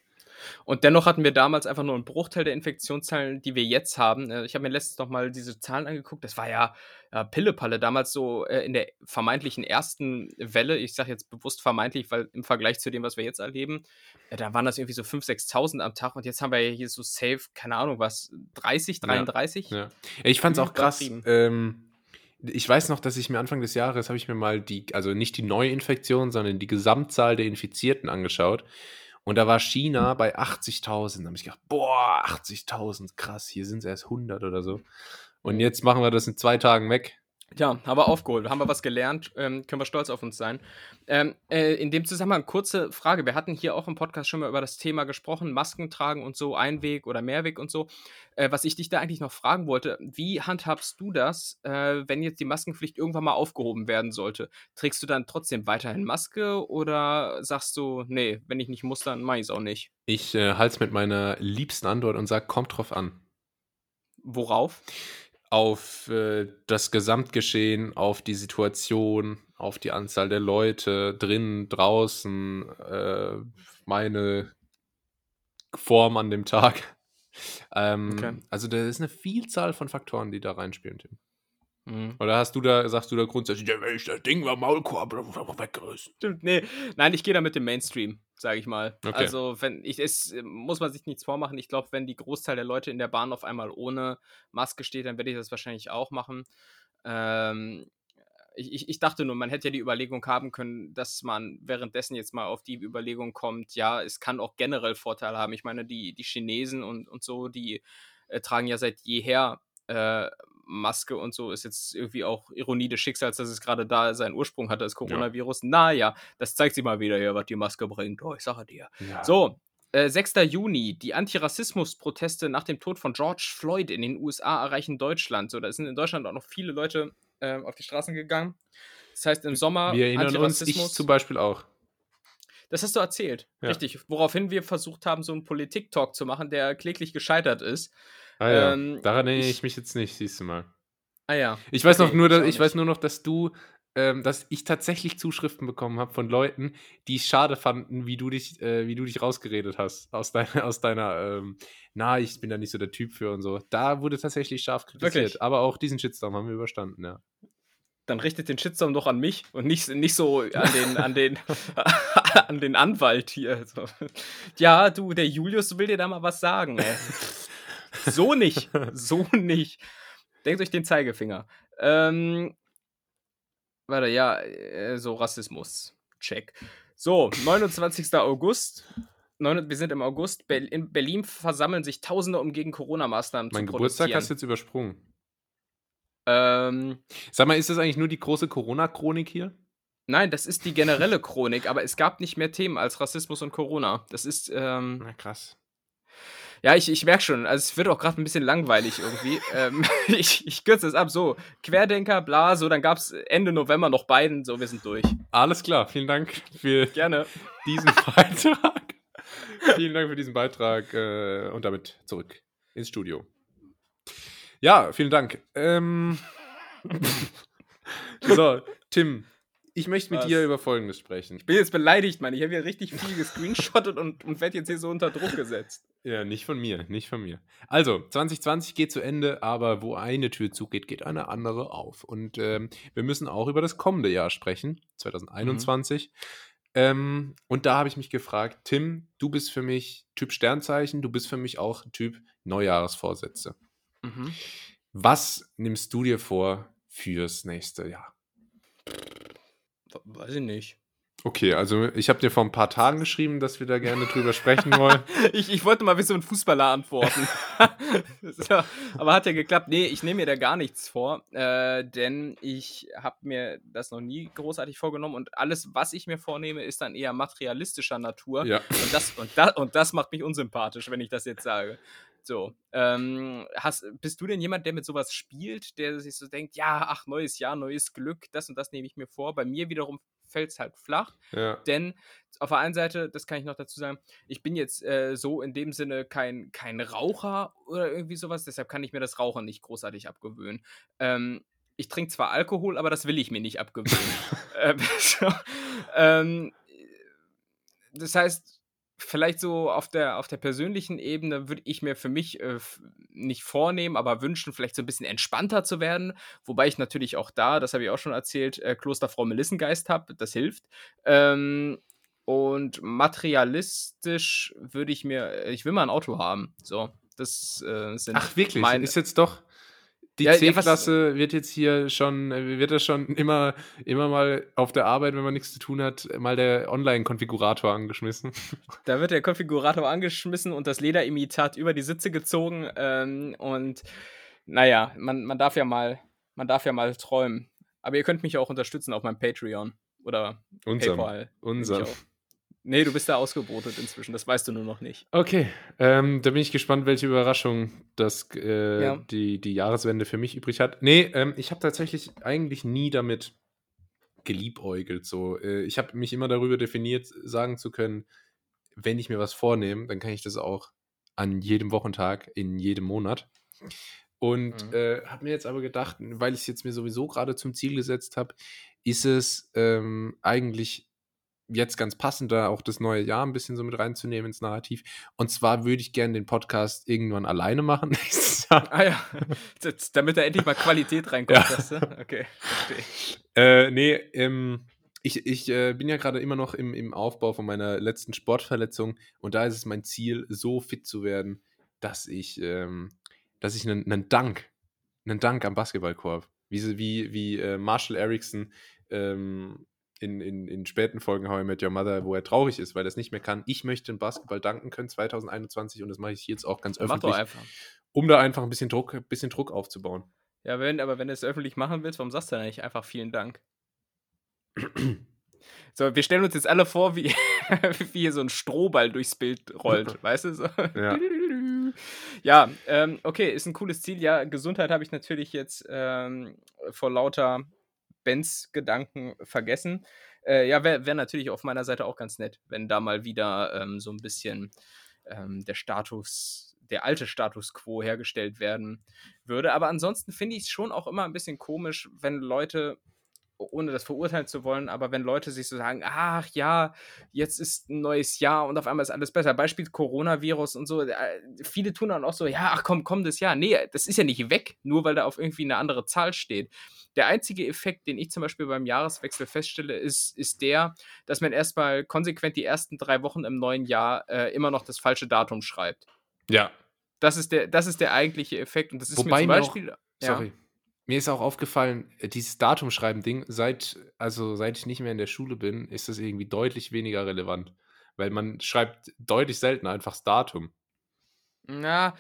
Und dennoch hatten wir damals einfach nur einen Bruchteil der Infektionszahlen, die wir jetzt haben. Äh, Ich habe mir letztens noch mal diese Zahlen angeguckt. Das war ja äh, Pillepalle damals so äh, in der vermeintlichen ersten Welle. Ich sage jetzt bewusst vermeintlich, weil im Vergleich zu dem, was wir jetzt erleben, äh, da waren das irgendwie so 5.000, 6.000 am Tag. Und jetzt haben wir ja hier so safe, keine Ahnung was, 30, 33? Ja. Ja, Ich fand es auch krass. Ähm, ich weiß noch, dass ich mir Anfang des Jahres habe ich mir mal die, also nicht die Neuinfektion, sondern die Gesamtzahl der Infizierten angeschaut. Und da war China bei 80.000. Da habe ich gedacht, boah, 80.000, krass, hier sind es erst 100 oder so. Und jetzt machen wir das in zwei Tagen weg. Ja, haben wir aufgeholt, haben wir was gelernt, ähm, können wir stolz auf uns sein. Ähm, äh, in dem Zusammenhang, kurze Frage. Wir hatten hier auch im Podcast schon mal über das Thema gesprochen, Masken tragen und so, Einweg oder Mehrweg und so. Äh, was ich dich da eigentlich noch fragen wollte, wie handhabst du das, äh, wenn jetzt die Maskenpflicht irgendwann mal aufgehoben werden sollte? Trägst du dann trotzdem weiterhin Maske oder sagst du, nee, wenn ich nicht muss, dann mach ich es auch nicht? Ich äh, halte es mit meiner liebsten Antwort und sage, kommt drauf an. Worauf? Auf äh, das Gesamtgeschehen, auf die Situation, auf die Anzahl der Leute, drinnen, draußen, äh, meine Form an dem Tag. Ähm, Okay. Also da ist eine Vielzahl von Faktoren, die da reinspielen, Tim. Mhm. Oder hast du da, sagst du da grundsätzlich, ja, wenn ich das Ding war Maulkorb, weggerissen. Nee. Nein, ich gehe da mit dem Mainstream, sage ich mal. Okay. Also, wenn ich es äh, muss man sich nichts vormachen. Ich glaube, wenn die Großteil der Leute in der Bahn auf einmal ohne Maske steht, dann werde ich das wahrscheinlich auch machen. Ähm, ich, ich, ich dachte nur, man hätte ja die Überlegung haben können, dass man währenddessen jetzt mal auf die Überlegung kommt, ja, es kann auch generell Vorteile haben. Ich meine, die, die Chinesen und, und so, die äh, tragen ja seit jeher äh, Maske und so, ist jetzt irgendwie auch Ironie des Schicksals, dass es gerade da seinen Ursprung hatte, das Coronavirus. Naja, das zeigt sich mal wieder hier, was die Maske bringt. Oh, ich sage dir. Ja. So, äh, 6. Juni, die Antirassismus-Proteste nach dem Tod von George Floyd in den USA erreichen Deutschland. So, da sind in Deutschland auch noch viele Leute äh, auf die Straßen gegangen. Das heißt, im Sommer Wir erinnern uns, ich zum Beispiel auch. Das hast du erzählt. Ja. Richtig. Woraufhin wir versucht haben, so einen Politik-Talk zu machen, der kläglich gescheitert ist. Ah, ja. Ähm, Daran erinnere ich- ich mich jetzt nicht, siehst du mal. Ah ja. Ich weiß Okay, noch nur, dass, auch ich weiß nur noch, dass du, ähm, dass ich tatsächlich Zuschriften bekommen habe von Leuten, die es schade fanden, wie du dich, äh, wie du dich rausgeredet hast aus deiner, aus deiner, ähm, na, ich bin da nicht so der Typ für und so. Da wurde tatsächlich scharf kritisiert. Wirklich? Aber auch diesen Shitstorm haben wir überstanden, ja. dann richtet den Shitstorm doch an mich und nicht, nicht so an den, an den, an den Anwalt hier. So. Ja, du, der Julius will dir da mal was sagen. Ey. So nicht. So nicht. Denkt euch den Zeigefinger. Ähm, warte, ja, äh, so Rassismus. Check. So, 29. August. wir sind im August. in Berlin versammeln sich Tausende, um gegen Corona-Maßnahmen zu Mein Geburtstag hast du jetzt übersprungen. Ähm, Sag mal, ist das eigentlich nur die große Corona-Chronik hier? Nein, das ist die generelle Chronik, aber es gab nicht mehr Themen als Rassismus und Corona. Das ist. Ähm, Na krass. Ja, ich, ich merke schon, also es wird auch gerade ein bisschen langweilig irgendwie. ähm, ich, ich kürze es ab. So, Querdenker, bla, so, dann gab es Ende November noch beiden, so, wir sind durch. Alles klar, vielen Dank für Gerne. diesen Beitrag. vielen Dank für diesen Beitrag äh, und damit zurück ins Studio. Ja, vielen Dank. Ähm, so, Tim, ich möchte mit Was? dir über Folgendes sprechen. Ich bin jetzt beleidigt, Mann. Ich habe hier richtig viel gescreenshottet und, und werde jetzt hier so unter Druck gesetzt. Ja, nicht von mir, nicht von mir. Also, 2020 geht zu Ende, aber wo eine Tür zugeht, geht eine andere auf. Und ähm, wir müssen auch über das kommende Jahr sprechen, 2021. Mhm. Ähm, und da habe ich mich gefragt, Tim, du bist für mich Typ Sternzeichen, du bist für mich auch Typ Neujahresvorsätze. Mhm. Was nimmst du dir vor fürs nächste Jahr? Weiß ich nicht. Okay, also ich habe dir vor ein paar Tagen geschrieben, dass wir da gerne drüber sprechen wollen. ich, ich wollte mal wie so ein Fußballer antworten. so, aber hat ja geklappt. Nee, ich nehme mir da gar nichts vor, äh, denn ich habe mir das noch nie großartig vorgenommen und alles, was ich mir vornehme, ist dann eher materialistischer Natur. Ja. Und, das, und, das, und das macht mich unsympathisch, wenn ich das jetzt sage. So, ähm, hast, bist du denn jemand, der mit sowas spielt, der sich so denkt, ja, ach, neues Jahr, neues Glück, das und das nehme ich mir vor. Bei mir wiederum fällt es halt flach. Ja. Denn auf der einen Seite, das kann ich noch dazu sagen, ich bin jetzt äh, so in dem Sinne kein, kein Raucher oder irgendwie sowas, deshalb kann ich mir das Rauchen nicht großartig abgewöhnen. Ähm, ich trinke zwar Alkohol, aber das will ich mir nicht abgewöhnen. ähm, so, ähm, das heißt, vielleicht so auf der, auf der persönlichen Ebene würde ich mir für mich äh, nicht vornehmen, aber wünschen, vielleicht so ein bisschen entspannter zu werden. Wobei ich natürlich auch da, das habe ich auch schon erzählt, äh, Klosterfrau Melissengeist habe. Das hilft. Ähm, und materialistisch würde ich mir, äh, ich will mal ein Auto haben. So, das äh, sind. Ach, wirklich? Meine, ist jetzt doch die ja, C-Klasse ja, wird jetzt hier schon, äh, wird das schon immer, immer mal auf der Arbeit, wenn man nichts zu tun hat, mal der Online-Konfigurator angeschmissen. Da wird der Konfigurator angeschmissen und das Lederimitat über die Sitze gezogen. Ähm, und naja, man, man darf ja mal, man darf ja mal träumen. Aber ihr könnt mich auch unterstützen auf meinem Patreon oder unserem, PayPal. Unserem. Nee, du bist da ausgebotet inzwischen, das weißt du nur noch nicht. Okay, ähm, da bin ich gespannt, welche Überraschung das, äh, ja. die, die Jahreswende für mich übrig hat. Nee, ähm, ich habe tatsächlich eigentlich nie damit geliebäugelt. So. Äh, ich habe mich immer darüber definiert, sagen zu können, wenn ich mir was vornehme, dann kann ich das auch an jedem Wochentag, in jedem Monat. Und mhm. äh, habe mir jetzt aber gedacht, weil ich es jetzt mir sowieso gerade zum Ziel gesetzt habe, ist es ähm, eigentlich jetzt ganz passend, da auch das neue Jahr ein bisschen so mit reinzunehmen ins Narrativ. Und zwar würde ich gerne den Podcast irgendwann alleine machen. ah ja, damit da endlich mal Qualität reinkommt. Ja. Du? Okay, verstehe. Äh, nee, ähm, ich, ich äh, bin ja gerade immer noch im, im Aufbau von meiner letzten Sportverletzung und da ist es mein Ziel, so fit zu werden, dass ich, ähm, dass ich einen, einen Dank, einen Dank am Basketballkorb, wie, wie, wie äh, Marshall Erickson ähm, in, in, in späten Folgen How I Met Your Mother, wo er traurig ist, weil er es nicht mehr kann. Ich möchte dem Basketball danken können 2021 und das mache ich jetzt auch ganz öffentlich. Mach doch einfach. Um da einfach ein bisschen Druck, ein bisschen Druck aufzubauen. Ja, wenn, aber wenn du es öffentlich machen willst, warum sagst du dann nicht einfach vielen Dank? So, wir stellen uns jetzt alle vor, wie, wie hier so ein Strohball durchs Bild rollt, weißt du? So. Ja, ja ähm, okay, ist ein cooles Ziel. Ja, Gesundheit habe ich natürlich jetzt ähm, vor lauter Bens Gedanken vergessen. Äh, ja, wäre wär natürlich auf meiner Seite auch ganz nett, wenn da mal wieder ähm, so ein bisschen ähm, der Status, der alte Status quo hergestellt werden würde. Aber ansonsten finde ich es schon auch immer ein bisschen komisch, wenn Leute ohne das verurteilen zu wollen, aber wenn Leute sich so sagen, ach ja, jetzt ist ein neues Jahr und auf einmal ist alles besser. Beispiel Coronavirus und so. Äh, viele tun dann auch so, ja, ach komm, komm das Jahr. Nee, das ist ja nicht weg, nur weil da auf irgendwie eine andere Zahl steht. Der einzige Effekt, den ich zum Beispiel beim Jahreswechsel feststelle, ist, ist der, dass man erstmal konsequent die ersten drei Wochen im neuen Jahr äh, immer noch das falsche Datum schreibt. Ja. Das ist der, das ist der eigentliche Effekt. Und das ist Wobei mir zum Beispiel. Auch, sorry. Ja. Mir ist auch aufgefallen, äh, dieses Datumschreiben-Ding, seit, also seit ich nicht mehr in der Schule bin, ist das irgendwie deutlich weniger relevant. Weil man schreibt deutlich selten einfach das Datum. Na,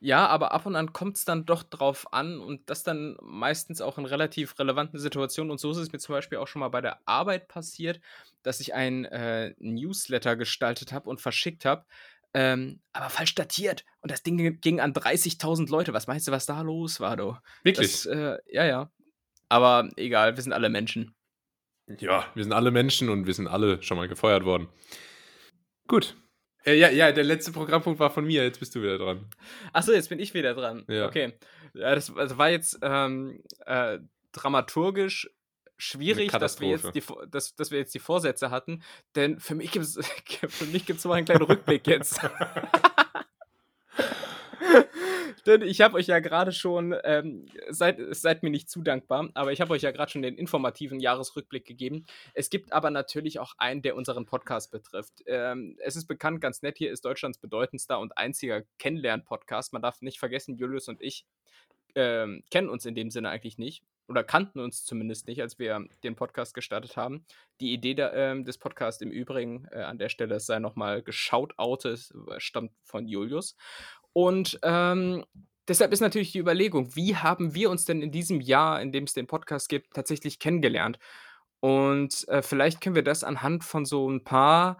ja, aber ab und an kommt es dann doch drauf an und das dann meistens auch in relativ relevanten Situationen. Und so ist es mir zum Beispiel auch schon mal bei der Arbeit passiert, dass ich ein äh, Newsletter gestaltet habe und verschickt habe, ähm, aber falsch datiert. Und das Ding ging an 30.000 Leute. Was meinst du, was da los war, du? Wirklich? Das, äh, ja, ja. Aber egal, wir sind alle Menschen. Ja, wir sind alle Menschen und wir sind alle schon mal gefeuert worden. Gut. Äh, ja, ja, der letzte Programmpunkt war von mir, jetzt bist du wieder dran. Achso, jetzt bin ich wieder dran. Ja. Okay. Ja, das, das war jetzt ähm, äh, dramaturgisch schwierig, dass wir, jetzt die, dass, dass wir jetzt die Vorsätze hatten, denn für mich gibt es für mich gibt's mal einen kleinen Rückblick jetzt. denn ich habe euch ja gerade schon, ähm, seid, seid mir nicht zu dankbar, aber ich habe euch ja gerade schon den informativen Jahresrückblick gegeben. Es gibt aber natürlich auch einen, der unseren Podcast betrifft. Ähm, es ist bekannt, ganz nett, hier ist Deutschlands bedeutendster und einziger Kennenlern-Podcast. Man darf nicht vergessen, Julius und ich ähm, kennen uns in dem Sinne eigentlich nicht oder kannten uns zumindest nicht, als wir den Podcast gestartet haben. Die Idee der, äh, des Podcasts im Übrigen äh, an der Stelle sei nochmal geschaut outet, äh, stammt von Julius. Und ähm, deshalb ist natürlich die Überlegung, wie haben wir uns denn in diesem Jahr, in dem es den Podcast gibt, tatsächlich kennengelernt? Und äh, vielleicht können wir das anhand von so ein paar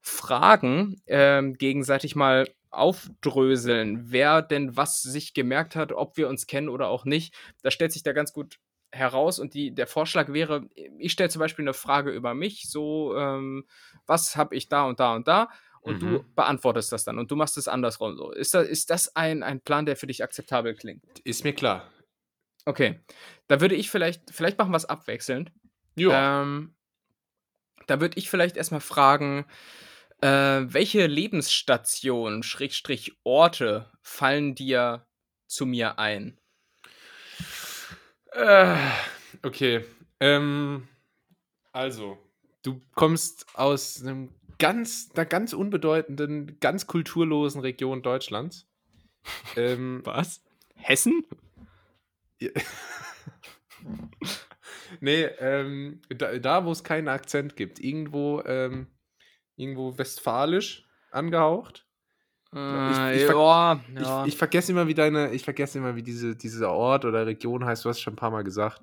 Fragen ähm, gegenseitig mal aufdröseln, wer denn was sich gemerkt hat, ob wir uns kennen oder auch nicht. Das stellt sich da ganz gut heraus und die, der Vorschlag wäre, ich stelle zum Beispiel eine Frage über mich, so, ähm, was habe ich da und da und da und mhm. du beantwortest das dann und du machst es andersrum so. Ist das, ist das ein, ein Plan, der für dich akzeptabel klingt? Ist mir klar. Okay, da würde ich vielleicht, vielleicht machen wir es abwechselnd. Ja. Ähm, da würde ich vielleicht erstmal fragen, äh, welche Lebensstationen, Schrägstrich Orte, fallen dir zu mir ein? Äh, okay. Ähm, also, du kommst aus einem ganz, einer ganz unbedeutenden, ganz kulturlosen Region Deutschlands. ähm, Was? Hessen? nee, ähm, da, da wo es keinen Akzent gibt. Irgendwo ähm, irgendwo westfalisch angehaucht. Äh, ich, ich, ver ja. ich, ich, vergesse immer, wie deine, ich vergesse immer, wie diese, dieser Ort oder Region heißt. Du hast es schon ein paar Mal gesagt.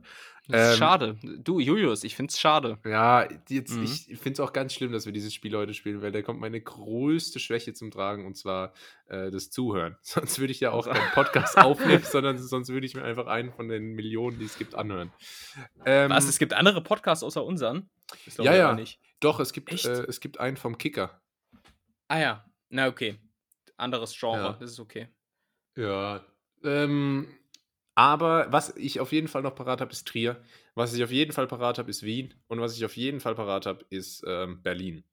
Ähm, schade. Du, Julius, ich finde es schade. Ja, jetzt, mhm. ich finde es auch ganz schlimm, dass wir dieses Spiel heute spielen, weil da kommt meine größte Schwäche zum Tragen und zwar äh, das Zuhören. Sonst würde ich ja auch keinen Podcast aufnehmen, sondern sonst würde ich mir einfach einen von den Millionen, die es gibt, anhören. Ähm, Was? Es gibt andere Podcasts außer unseren? Ja, ja. Nicht. Doch, es gibt, äh, es gibt einen vom Kicker. Ah ja, na okay. Anderes Genre, ja. das ist okay. Ja. Ähm, aber was ich auf jeden Fall noch parat habe, ist Trier. Was ich auf jeden Fall parat habe, ist Wien. Und was ich auf jeden Fall parat habe, ist ähm, Berlin.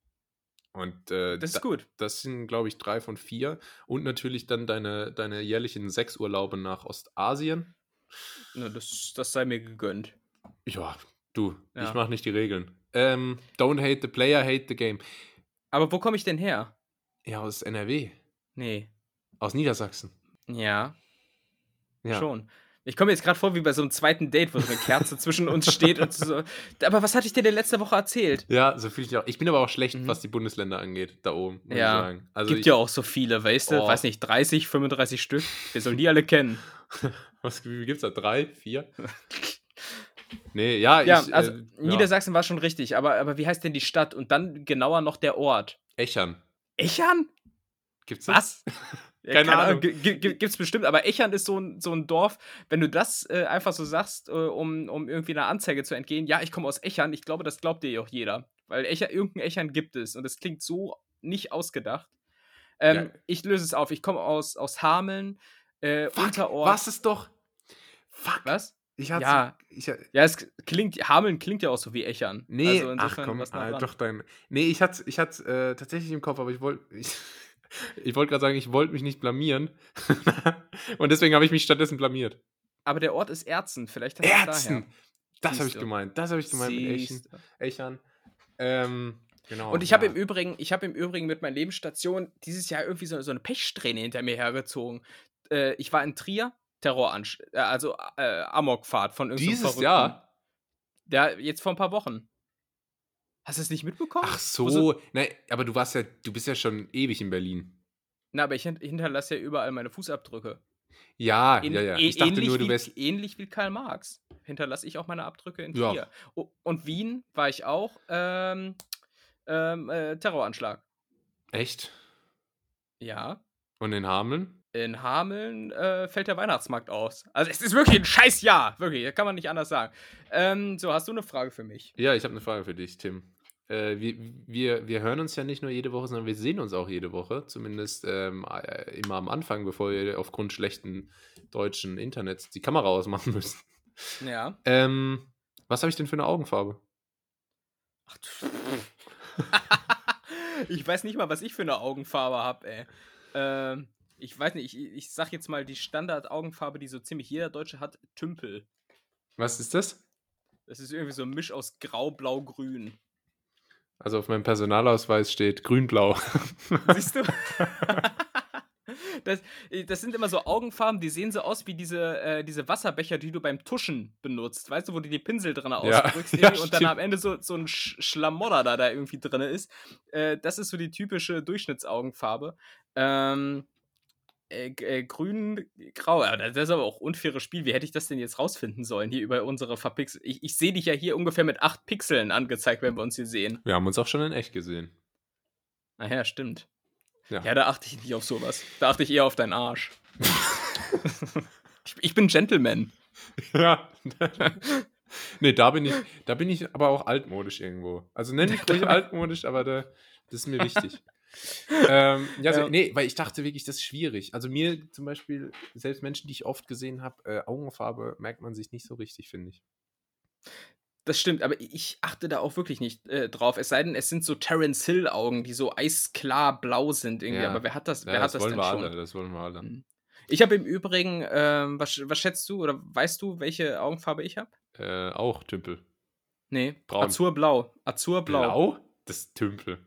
Und äh, das ist da, gut. Das sind, glaube ich, drei von vier. Und natürlich dann deine, deine jährlichen sechs Urlaube nach Ostasien. Na, das, das sei mir gegönnt. Ja, du, ja. ich mache nicht die Regeln. Ähm, don't hate the player, hate the game. Aber wo komme ich denn her? Ja, aus NRW. Nee. Aus Niedersachsen. Ja. Ja. Schon. Ich komme jetzt gerade vor wie bei so einem zweiten Date, wo so eine Kerze zwischen uns steht und so. Aber was hatte ich dir denn letzte Woche erzählt? Ja, so fühle ich auch. Ich bin aber auch schlecht, mhm. was die Bundesländer angeht, da oben, muss ja. ich sagen. Also Gibt ich, ja auch so viele, weißt du? Oh. Weiß nicht, 30, 35 Stück. Wir sollen die alle kennen. was, wie gibt's da? Drei? Vier? Nee, ja, ja ich, also äh, Niedersachsen war schon richtig, aber, aber wie heißt denn die Stadt und dann genauer noch der Ort? Echern. Echern? Gibt's das? Was? Keine, Keine Ahnung. Gibt es bestimmt, aber Echern ist so ein, so ein Dorf, wenn du das äh, einfach so sagst, äh, um, um irgendwie einer Anzeige zu entgehen, ja, ich komme aus Echern, ich glaube, das glaubt dir ja auch jeder. Weil Echer, irgendein Echern gibt es und das klingt so nicht ausgedacht. Ähm, ja. Ich löse es auf, ich komme aus, aus Hameln, äh, Fuck, Unterort. Was ist doch. Fuck. Was? Ich hatte, Ja. ich, Ja, es klingt, Hameln klingt ja auch so wie Echern. nee, also ach komm, was nah ah, doch dein, nee, ich hatte, ich hatte äh, tatsächlich im Kopf, aber ich wollte, ich, ich wollte gerade sagen, ich wollte mich nicht blamieren und deswegen habe ich mich stattdessen blamiert. Aber der Ort ist Erzen, vielleicht hast daher. das habe ich gemeint, das habe ich gemeint mit Echen, Siehste. Echern. Ähm, genau. Und ich habe ja. im Übrigen, ich habe im Übrigen mit meiner Lebensstation dieses Jahr irgendwie so, so eine Pechsträhne hinter mir hergezogen. Äh, ich war in Trier, Terroransch, äh, also äh, Amokfahrt von irgendeinem Dieses Verrückten. Jahr? Ja, jetzt vor ein paar Wochen. Hast du es nicht mitbekommen? Ach so, nein, aber du warst ja, du bist ja schon ewig in Berlin. Na, aber ich hint- hinterlasse ja überall meine Fußabdrücke. Ja, Ähn- ja, ja. äh- Ich dachte ähnlich nur, du wie, wärst. ähnlich wie Karl Marx hinterlasse ich auch meine Abdrücke in Ja. Trier. O- Und Wien war ich auch ähm, ähm, äh, Terroranschlag. Echt? Ja. Und in Hameln? In Hameln äh, fällt der Weihnachtsmarkt aus. Also es ist wirklich ein scheiß Jahr. Wirklich, kann man nicht anders sagen. Ähm, so, hast du eine Frage für mich? Ja, ich habe eine Frage für dich, Tim. Äh, wir, wir, wir hören uns ja nicht nur jede Woche, sondern wir sehen uns auch jede Woche. Zumindest ähm, äh, immer am Anfang, bevor wir aufgrund schlechten deutschen Internets die Kamera ausmachen müssen. Ja. Ähm, was habe ich denn für eine Augenfarbe? Ach, du- ich weiß nicht mal, was ich für eine Augenfarbe habe, ey. Ähm, ich weiß nicht, ich, ich sag jetzt mal die Standard-Augenfarbe, die so ziemlich jeder Deutsche hat, Tümpel. Was ist das? Das ist irgendwie so ein Misch aus Grau, Blau, Grün. Also auf meinem Personalausweis steht grün-blau. Siehst du? Das, äh, das sind immer so Augenfarben, die sehen so aus wie diese, äh, diese Wasserbecher, die du beim Tuschen benutzt. Weißt du, wo du die Pinsel drin Ja, ausdrückst ja, irgendwie und dann am Ende so, so ein Sch Schlamodder da, da irgendwie drin ist. Äh, das ist so die typische Durchschnittsaugenfarbe. Ähm, äh, äh, grün, grau. Ja, das ist aber auch unfaires Spiel. Wie hätte ich das denn jetzt rausfinden sollen hier über unsere Verpixel? Ich, ich sehe dich ja hier ungefähr mit acht Pixeln angezeigt, wenn wir uns hier sehen. Wir haben uns auch schon in echt gesehen. Ach ja, stimmt. Ja. Ja. da achte ich nicht auf sowas. Da achte ich eher auf deinen Arsch. ich, ich bin Gentleman. Ja. nee, da bin ich, da bin ich aber auch altmodisch irgendwo. Also nenn mich ruhig altmodisch, aber da, das ist mir wichtig. ähm, ja, so, Ja. nee, weil ich dachte wirklich, das ist schwierig. Also mir zum Beispiel, selbst Menschen, die ich oft gesehen habe, äh, Augenfarbe merkt man sich nicht so richtig, finde ich. Das stimmt, aber ich achte da auch wirklich nicht äh, drauf. Es sei denn, es sind so Terence Hill Augen, die so eisklar blau sind irgendwie. Ja. Aber wer hat das? Ja, wer das hat das wollen denn wir schon? alle, das wollen wir alle. Mhm. Ich habe im Übrigen, ähm, was, was schätzt du oder weißt du, welche Augenfarbe ich habe? Äh, auch Tümpel. Nee, Braun. Azurblau. Azurblau. Blau? Das ist Tümpel.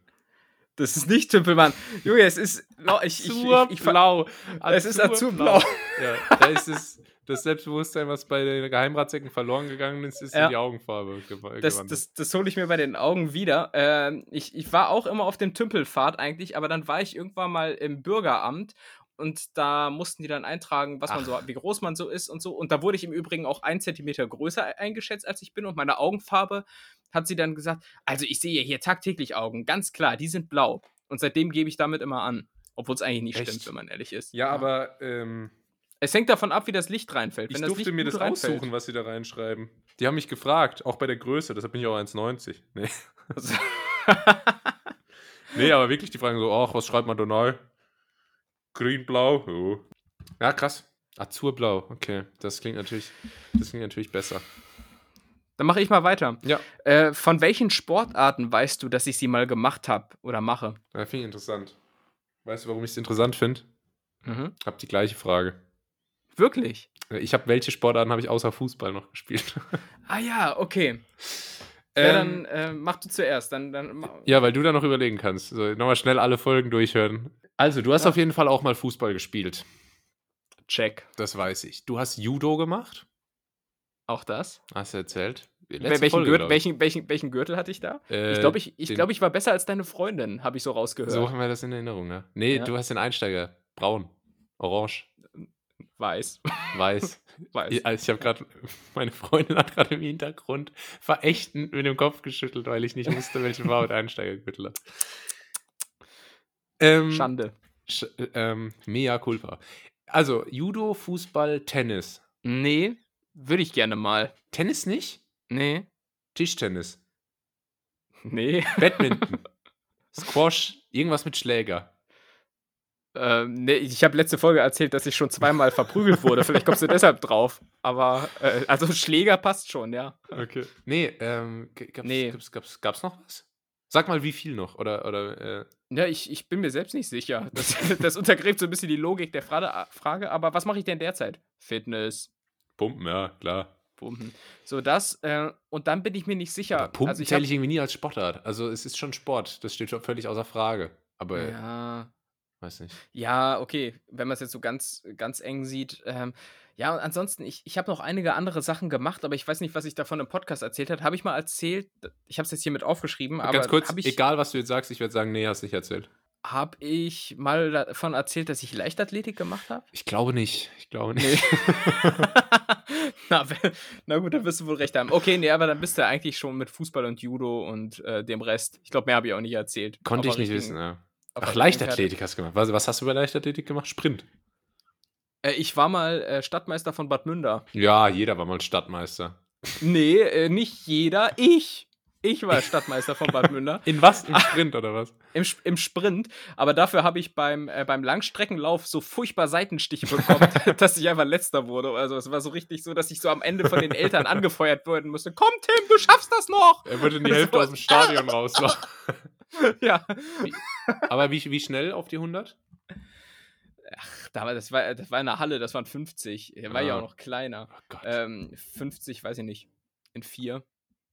Das ist nicht Tümpelmann. Junge, es ist. blau- Ich, ich, ich, ich, Azurblau. Es ist Azurblau. Ja, da ist es das Selbstbewusstsein, was bei den Geheimratsecken verloren gegangen ist, ist Ja. in die Augenfarbe gew Das, gewandert. das, das hole ich mir bei den Augen wieder. Ähm, ich, ich war auch immer auf dem Tümpelpfad eigentlich, aber dann war ich irgendwann mal im Bürgeramt und da mussten die dann eintragen, was man so, wie groß man so ist und so. Und da wurde ich im Übrigen auch ein Zentimeter größer e- eingeschätzt, als ich bin. Und meine Augenfarbe hat sie dann gesagt: Also, ich sehe hier tagtäglich Augen, ganz klar, die sind blau. Und seitdem gebe ich damit immer an. Obwohl es eigentlich nicht Echt? stimmt, wenn man ehrlich ist. ja, aber ähm, Es hängt davon ab, wie das Licht reinfällt. ich Wenn das durfte Licht mir das reinfällt- aussuchen, was sie da reinschreiben. Die haben mich gefragt, auch bei der Größe, deshalb bin ich auch 1,90. Nee. nee, aber wirklich, die fragen so, ach, was schreibt man da neu? Grün, blau? Oh. Ja, krass. Azurblau, okay. Das klingt natürlich, das klingt natürlich besser. Dann mache ich mal weiter. Ja, Äh, von welchen Sportarten weißt du, dass ich sie mal gemacht habe oder mache? ja finde ich interessant. Weißt du, warum ich es interessant finde? Mhm. Hab die gleiche Frage. Wirklich? Ich habe welche Sportarten habe ich außer Fußball noch gespielt? Ah ja, okay. ja, Ähm, dann äh, mach du zuerst. Dann, dann Ja, weil du da noch überlegen kannst. So, nochmal schnell alle Folgen durchhören. Also, du hast Ja. auf jeden Fall auch mal Fußball gespielt. check. Das weiß ich. Du hast Judo gemacht? Auch das. Hast du erzählt? Welchen, Folge, Gürtel, welchen, welchen, welchen Gürtel hatte ich da? Äh, ich glaube, ich, ich, den- glaub, ich war besser als deine Freundin, habe ich so rausgehört. So haben wir das in Erinnerung, ne? Nee, Ja. du hast den Einsteiger. Braun. Orange. Weiß. Weiß. Weiß. ich also ich habe gerade, meine Freundin hat gerade im Hintergrund verächtend mit dem Kopf geschüttelt, weil ich nicht wusste, welche Farbe der Einsteigergürtel hat. Ähm, Schande. Sch ähm, mea culpa. Also, Judo, Fußball, Tennis. Nee, würde ich gerne mal. Tennis nicht? Nee. Tischtennis. Nee. Badminton. Squash. Irgendwas mit Schläger. Ähm, nee, ich habe letzte Folge erzählt, dass ich schon zweimal verprügelt wurde. Vielleicht kommst du deshalb drauf. Aber, äh, also Schläger passt schon, ja. Okay. Nee, ähm, gab's, Nee. Gab's, gab's, gab's noch was? Sag mal, wie viel noch? Oder, oder, äh, Ja, ich, ich bin mir selbst nicht sicher. Das, das untergräbt so ein bisschen die Logik der Frage, Frage aber was mache ich denn derzeit? Fitness, Pumpen, ja, klar. Pumpen. So das, äh, und dann bin ich mir nicht sicher. Aber Pumpen also ich zähle ich irgendwie nie als Sportart. Also es ist schon Sport, das steht schon völlig außer Frage. Aber, ja, weiß nicht. ja, okay, wenn man es jetzt so ganz, ganz eng sieht. Ähm, ja, und ansonsten, ich, ich habe noch einige andere Sachen gemacht, aber ich weiß nicht, was ich davon im Podcast erzählt habe. Habe ich mal erzählt, ich habe es jetzt hier mit aufgeschrieben, aber Ganz kurz, habe ich, egal was du jetzt sagst, ich werde sagen, nee, hast nicht erzählt. hab ich mal davon erzählt, dass ich Leichtathletik gemacht habe? Ich glaube nicht. Ich glaube nicht. na, we- na gut, dann wirst du wohl recht haben. Okay, nee, aber dann bist du eigentlich schon mit Fußball und Judo und äh, dem Rest. Ich glaube, mehr habe ich auch nicht erzählt. Konnte ich nicht wissen, ja. Ach, Leichtathletik hast du gemacht. Was, was hast du bei Leichtathletik gemacht? Sprint. Äh, ich war mal äh, Stadtmeister von Bad Münder. Ja, jeder war mal Stadtmeister. Nee, äh, nicht jeder. Ich. Ich war Stadtmeister von Bad Münder. In was? Im Sprint oder was? Im, Im Sprint. Aber dafür habe ich beim, äh, beim Langstreckenlauf so furchtbar Seitenstiche bekommen, dass ich einfach letzter wurde. Also es war so richtig so, dass ich so am Ende von den Eltern angefeuert werden musste. Komm, Tim, du schaffst das noch! Er würde in die Hälfte aus dem Stadion rauslaufen. Ja. Aber wie, wie schnell auf die 100? Da war, das, war, das war in der Halle, das waren 50. Er war ja Ah. auch noch kleiner. Oh. Ähm, 50, weiß ich nicht. In vier.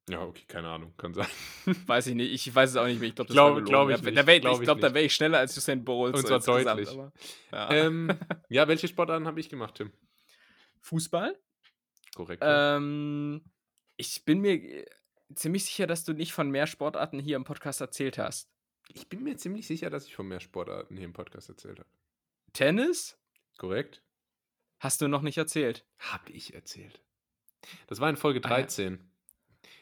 ja, okay, keine Ahnung. Kann sein. Weiß ich nicht. Ich weiß es auch nicht mehr. Ich glaube, das Glaub- glaub ich Da- nicht. Da wär, Glaub ich ich glaube, da wäre ich schneller als Usain Bolt. Und so zwar insgesamt, deutlich. aber- ja. ähm, ja, welche Sportarten habe ich gemacht, Tim? Fußball? Korrekt. Ähm, ich bin mir äh, ziemlich sicher, dass du nicht von mehr Sportarten hier im Podcast erzählt hast. ich bin mir ziemlich sicher, dass ich von mehr Sportarten hier im Podcast erzählt habe. Tennis? Korrekt? Hast du noch nicht erzählt. Habe ich erzählt. Das war in Folge Ah, ja. 13.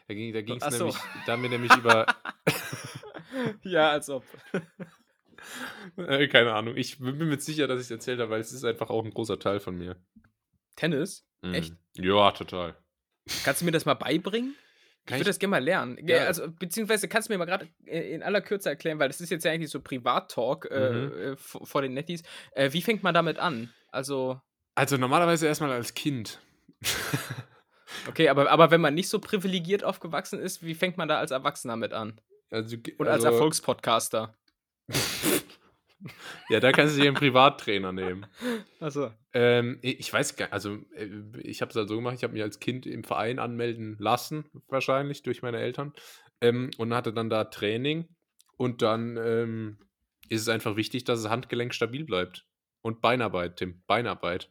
Da ging es Ach so. nämlich, da haben wir nämlich über, ja, als ob. äh, keine Ahnung, ich bin mir sicher, dass ich es erzählt habe, weil es ist einfach auch ein großer Teil von mir. Tennis? Mhm. Echt? Ja, total. Kannst du mir das mal beibringen? Ich Kann würde das gerne mal lernen. Ja. Also, beziehungsweise kannst du mir mal gerade äh, in aller Kürze erklären, weil das ist jetzt ja eigentlich so Privat-Talk äh, Mhm. äh, vor den Netties. Äh, wie fängt man damit an? Also, Also normalerweise erstmal als Kind. okay, aber, aber wenn man nicht so privilegiert aufgewachsen ist, wie fängt man da als Erwachsener mit an? Also, Und als also, Erfolgspodcaster? Ja, da kannst du dir einen Privattrainer nehmen. Also, Ähm, ich weiß gar also äh, ich habe es halt so gemacht, ich habe mich als Kind im Verein anmelden lassen, wahrscheinlich durch meine Eltern, ähm, und hatte dann da Training. Und dann ähm, ist es einfach wichtig, dass das Handgelenk stabil bleibt. Und Beinarbeit, Tim, Beinarbeit.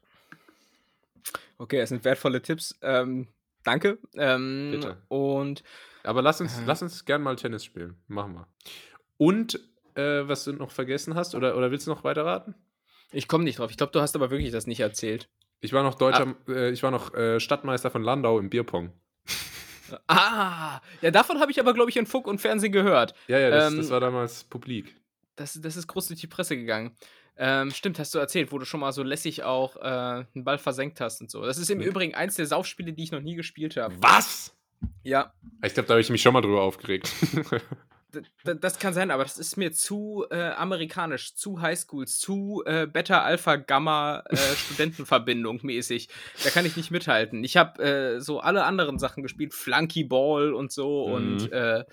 okay, das sind wertvolle Tipps. Ähm, danke. Ähm, Bitte. Und Aber lass uns, Äh. lass uns gern mal Tennis spielen. Machen wir. Und äh, was du noch vergessen hast, oder, oder willst du noch weiter raten? ich komme nicht drauf. Ich glaube, du hast aber wirklich das nicht erzählt. Ich war noch deutscher, äh, ich war noch äh, Stadtmeister von Landau im Bierpong. Ah, ja, davon habe ich aber, glaube ich, in Funk und Fernsehen gehört. Ja, ja, das, Ähm, das war damals publik. Das, das ist groß durch die Presse gegangen. Ähm, stimmt, hast du erzählt, wo du schon mal so lässig auch äh, einen Ball versenkt hast und so. Das ist im Ja. Übrigen eins der Saufspiele, die ich noch nie gespielt habe. Was? Ja, Ich glaube, da habe ich mich schon mal drüber aufgeregt. das kann sein, aber das ist mir zu äh, amerikanisch, zu Highschools, zu äh, Beta, Alpha, Gamma äh, Studentenverbindung mäßig. Da kann ich nicht mithalten. Ich habe äh, so alle anderen Sachen gespielt, Flunky Ball und so Mhm. und äh,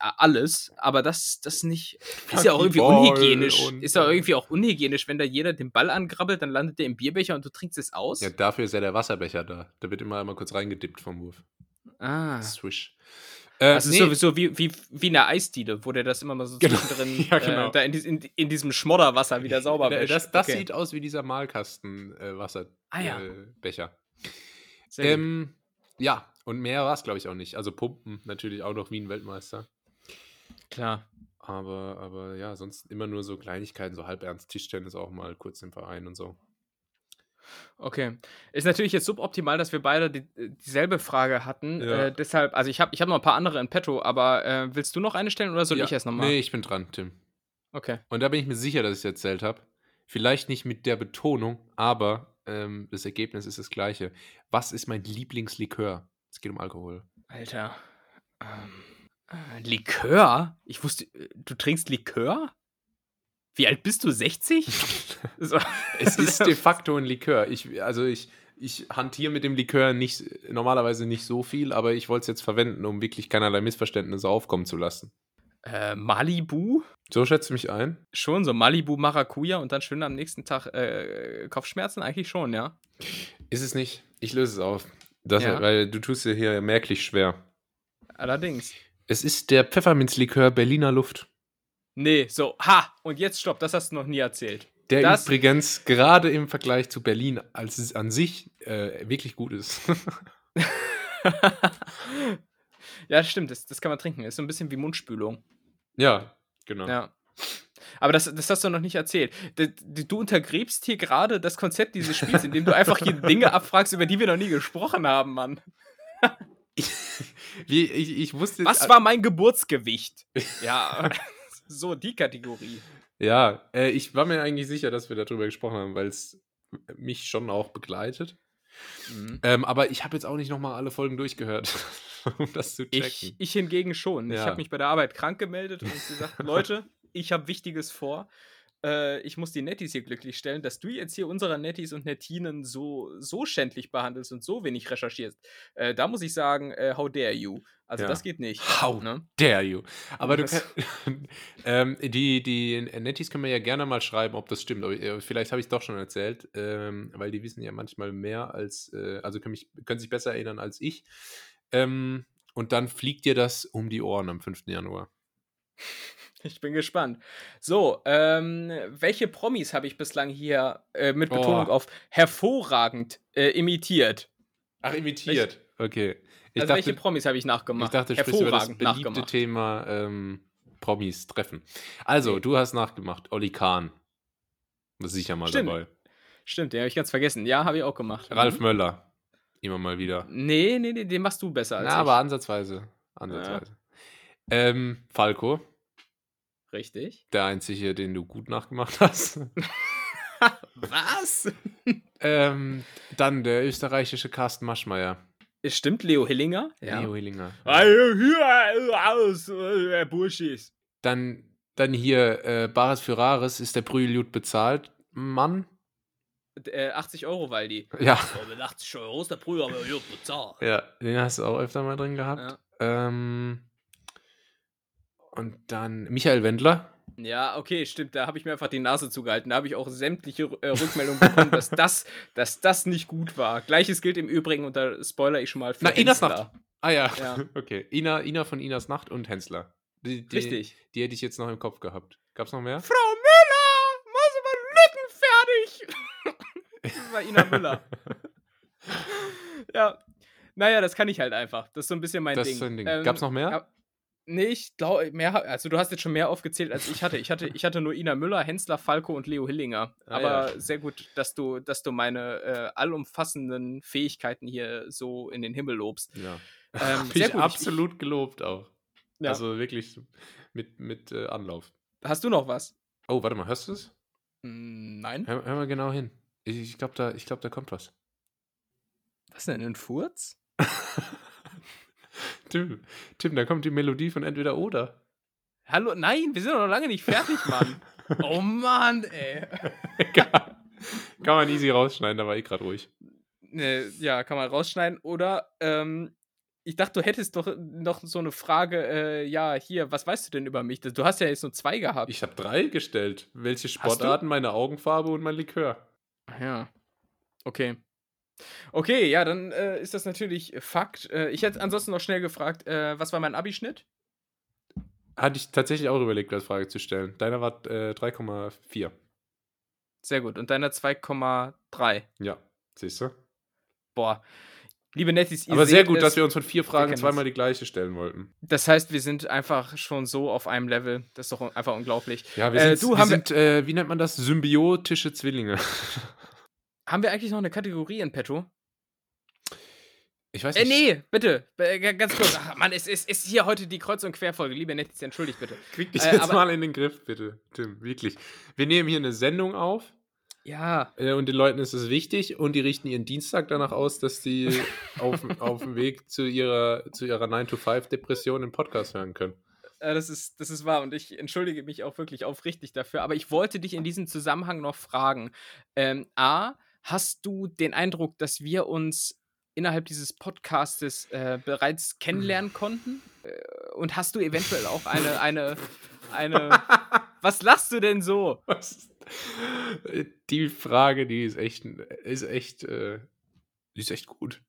alles, aber das, das nicht. Ist ja auch irgendwie Flunkyball unhygienisch. und, Ist ja äh, irgendwie auch unhygienisch, wenn da jeder den Ball angrabbelt, dann landet der im Bierbecher und du trinkst es aus. ja, dafür ist ja der Wasserbecher da. Da wird immer einmal kurz reingedippt vom Wurf. Ah. Swish. Äh, Das ist nee, sowieso wie, wie, wie eine Eisdiele, wo der das immer mal so Genau. zwischendrin Ja, genau. äh, da in, in, in diesem Schmodderwasser wieder sauber äh, wäscht. das, das Okay. sieht aus wie dieser Malkasten-Wasserbecher. Ah, ja. äh, Becher. Ähm, ja, und mehr war es, glaube ich, auch nicht. Also Pumpen natürlich auch noch wie ein Weltmeister. Klar. Aber, aber ja, sonst immer nur so Kleinigkeiten, so halbernst Tischtennis auch mal kurz im Verein und so. Okay. Ist natürlich jetzt suboptimal, dass wir beide die, äh, dieselbe Frage hatten. Ja. Äh, deshalb, also ich habe ich hab noch ein paar andere in petto, aber äh, willst du noch eine stellen oder soll ja, ich erst nochmal? Nee, ich bin dran, Tim. Okay. Und da bin ich mir sicher, dass ich es erzählt habe. Vielleicht nicht mit der Betonung, aber ähm, das Ergebnis ist das gleiche. Was ist mein Lieblingslikör? Es geht um Alkohol. Alter. Ähm, äh, Likör? Ich wusste, äh, du trinkst Likör? Wie alt bist du? 60? so. Es ist de facto ein Likör. Ich, also ich, ich hantiere mit dem Likör nicht, normalerweise nicht so viel, aber ich wollte es jetzt verwenden, um wirklich keinerlei Missverständnisse aufkommen zu lassen. Äh, Malibu? So schätze mich ein. Schon, so Malibu Maracuja und dann schön am nächsten Tag äh, Kopfschmerzen? Eigentlich schon, ja. Ist es nicht. Ich löse es auf. Das, ja. Weil du tust dir hier merklich schwer. Allerdings. Es ist der Pfefferminzlikör Berliner Luft. Nee, so, ha! Und jetzt stopp, das hast du noch nie erzählt. Der das, übrigens gerade im Vergleich zu Berlin als es an sich äh, wirklich gut ist. ja, stimmt, das, das kann man trinken. Ist so ein bisschen wie Mundspülung. Ja, genau. Ja. Aber das, das hast du noch nicht erzählt. Du untergräbst hier gerade das Konzept dieses Spiels, indem du einfach hier Dinge abfragst, über die wir noch nie gesprochen haben, Mann. Wie, ich, ich wusste. Was war mein Geburtsgewicht? Ja. So, die Kategorie. Ja, äh, ich war mir eigentlich sicher, dass wir darüber gesprochen haben, weil es mich schon auch begleitet. Mhm. Ähm, aber ich habe jetzt auch nicht nochmal alle Folgen durchgehört, um das zu checken. Ich, ich hingegen schon. Ja. Ich habe mich bei der Arbeit krank gemeldet und gesagt, Leute, ich habe Wichtiges vor äh, ich muss die Netties hier glücklich stellen, dass du jetzt hier unsere Netties und Nettinen so, so schändlich behandelst und so wenig recherchierst. Äh, da muss ich sagen, äh, how dare you? Also ja. das geht nicht. How ne? dare you? Aber du kann, ähm, die, die Netties können wir ja gerne mal schreiben, ob das stimmt. Äh, vielleicht habe ich es doch schon erzählt, ähm, weil die wissen ja manchmal mehr als, äh, also können, mich, können sich besser erinnern als ich. Ähm, und dann fliegt dir das um die Ohren am 5. Januar. Ich bin gespannt. So, ähm, welche Promis habe ich bislang hier äh, mit Betonung oh. auf hervorragend äh, imitiert? Ach, imitiert. Welch, okay. Ich also dachte, welche Promis habe ich nachgemacht? Ich dachte, du sprichst über das beliebte nachgemacht. Thema ähm, Promis treffen. Also, du hast nachgemacht. Olli Kahn. Das ist sicher mal Stimmt. dabei. Stimmt, den habe ich ganz vergessen. Ja, habe ich auch gemacht. Ralf mhm. Möller. Immer mal wieder. Nee, nee, nee, den machst du besser als Na, ich. aber ansatzweise. Ansatzweise. Ja. Ähm, Falco. Richtig. Der einzige, den du gut nachgemacht hast. Was? ähm, dann der österreichische Carsten Maschmeyer. Stimmt, Leo Hillinger. Ja. Leo Hillinger. Hier aus, äh, Burschis. Dann, dann hier, äh, Bares für Rares ist der Brühljud bezahlt. Mann. Äh, 80 Euro, Waldi. Ja. Oh, 80 Euro ist der Brühljud bezahlt. Ja, den hast du auch öfter mal drin gehabt. Ja. Ähm, und dann Michael Wendler. Ja, okay, stimmt. Da habe ich mir einfach die Nase zugehalten. Da habe ich auch sämtliche äh, Rückmeldungen bekommen, dass, das, dass das nicht gut war. Gleiches gilt im Übrigen, und da spoiler ich schon mal für Na, Inas Nacht. Ah ja, ja. okay. Ina, Ina von Inas Nacht und Hensler. Die, die, Richtig. Die hätte ich jetzt noch im Kopf gehabt. Gab's noch mehr? Frau Müller, mach sie mal Lücken fertig. das war Ina Müller. ja. Naja, das kann ich halt einfach. Das ist so ein bisschen mein das Ding. Ist so ein Ding. Ähm, Gab's noch mehr? Ja, Nee, ich glaube, mehr, also du hast jetzt schon mehr aufgezählt, als ich hatte. Ich hatte, ich hatte nur Ina Müller, Hensler, Falco und Leo Hillinger. Ah, Aber ja. sehr gut, dass du, dass du meine äh, allumfassenden Fähigkeiten hier so in den Himmel lobst. Ja. Ähm, sehr gut. absolut ich, gelobt auch. Ja. Also wirklich mit, mit äh, Anlauf. Hast du noch was? Oh, warte mal, hörst du es? Mm, nein. Hör, hör, mal genau hin. Ich, ich glaube, da, glaub, da kommt was. Was denn, ein Furz? Tim, Tim, da kommt die Melodie von entweder oder. Hallo, nein, wir sind noch lange nicht fertig, Mann. oh Mann, ey. kann, kann man easy rausschneiden, da war ich gerade ruhig. Ne, ja, kann man rausschneiden. Oder, ähm, ich dachte, du hättest doch noch so eine Frage, äh, ja, hier, was weißt du denn über mich? Du hast ja jetzt nur zwei gehabt. Ich habe drei gestellt. Welche Sportarten, meine Augenfarbe und mein Likör. Ja. Okay. Okay, ja, dann äh, ist das natürlich Fakt. Äh, ich hätte ansonsten noch schnell gefragt, äh, was war mein Abischnitt? Hatte ich tatsächlich auch überlegt, als Frage zu stellen. Deiner war 3,4. Äh, Sehr gut. Und deiner 2,3. Ja, siehst du? Boah. Liebe Nettis, ihr Aber sehr gut, es, dass wir uns von vier Fragen zweimal die gleiche stellen wollten. Das heißt, wir sind einfach schon so auf einem Level. Das ist doch einfach unglaublich. Ja, wir sind, äh, wir sind äh, wie nennt man das? Symbiotische Zwillinge. Haben wir eigentlich noch eine Kategorie in petto? Ich weiß nicht. Äh, nee, bitte. Äh, ganz kurz. Ach, Mann, es ist, ist hier heute die Kreuz- und Querfolge. Liebe Nettis, entschuldigt bitte. Krieg dich äh, jetzt mal in den Griff, bitte, Tim. Wirklich. Wir nehmen hier eine Sendung auf. Ja. Äh, und den Leuten ist es wichtig und die richten ihren Dienstag danach aus, dass die auf, auf dem Weg zu ihrer, zu ihrer 9-to-5-Depression im Podcast hören können. Äh, das, ist, das ist wahr und ich entschuldige mich auch wirklich aufrichtig dafür. Aber ich wollte dich in diesem Zusammenhang noch fragen. Ähm, A, hast du den Eindruck, dass wir uns innerhalb dieses Podcastes äh, bereits kennenlernen konnten? Äh, und hast du eventuell auch eine, eine, eine. Was lachst du denn so? Was? Die Frage, die ist echt, ist echt, äh, die ist echt gut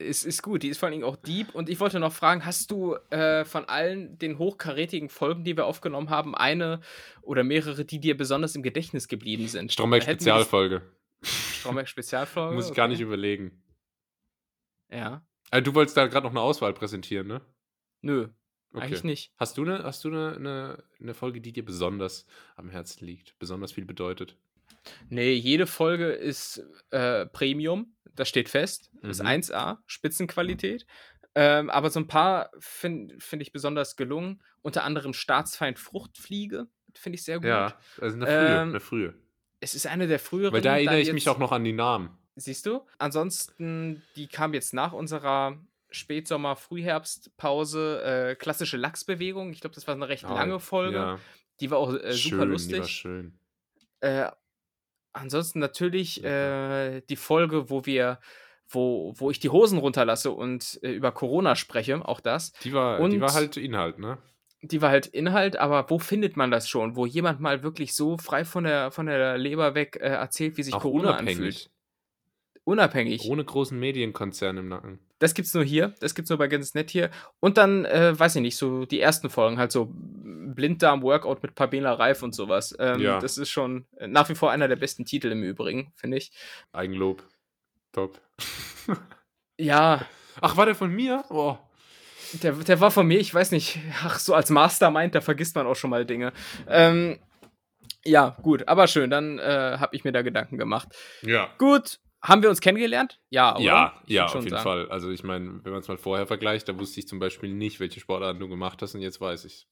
ist, ist gut, die ist vor allen Dingen auch deep. Und ich wollte noch fragen, hast du äh, von allen den hochkarätigen Folgen, die wir aufgenommen haben, eine oder mehrere, die dir besonders im Gedächtnis geblieben sind? Stromberg Spezialfolge. Stromberg Spezialfolge? Muss ich okay. gar nicht überlegen. Ja. Also, du wolltest da gerade noch eine Auswahl präsentieren, ne? Nö, okay. eigentlich nicht. Hast du, eine, hast du eine, eine, eine Folge, die dir besonders am Herzen liegt, besonders viel bedeutet? Nee, jede Folge ist äh, Premium, das steht fest. Mhm. Ist 1A, Spitzenqualität. Ähm, aber so ein paar finde find ich besonders gelungen. Unter anderem Staatsfeind Fruchtfliege, finde ich sehr gut. Ja, also eine frühe, ähm, eine frühe. Es ist eine der früheren. Weil da erinnere ich mich auch noch an die Namen. Siehst du? Ansonsten, die kam jetzt nach unserer Spätsommer, Frühherbstpause, äh, klassische Lachsbewegung. Ich glaube, das war eine recht oh, lange Folge. Ja. Die war auch äh, super schön, lustig. Die war schön. Äh, Ansonsten natürlich äh, die Folge, wo wir, wo, wo ich die Hosen runterlasse und äh, über Corona spreche, auch das. Die war, und die war halt Inhalt, ne? Die war halt Inhalt, aber wo findet man das schon? Wo jemand mal wirklich so frei von der, von der Leber weg äh, erzählt, wie sich auch Corona unabhängig. anfühlt. Unabhängig. Ohne großen Medienkonzern im Nacken. Das gibt's nur hier, das gibt's nur bei ganz nett hier. Und dann, äh, weiß ich nicht, so die ersten Folgen, halt so Blinddarm-Workout mit Pamela Reif und sowas. Ähm, ja. Das ist schon nach wie vor einer der besten Titel im Übrigen, finde ich. Eigenlob. Top. ja. Ach, war der von mir? Oh. Der, der war von mir, ich weiß nicht. Ach, so als Mastermind, da vergisst man auch schon mal Dinge. Ähm, ja, gut, aber schön, dann äh, habe ich mir da Gedanken gemacht. Ja. Gut, haben wir uns kennengelernt? Ja, oder? Ja, ja, auf jeden sagen. Fall. Also ich meine, wenn man es mal vorher vergleicht, da wusste ich zum Beispiel nicht, welche Sportarten du gemacht hast und jetzt weiß ich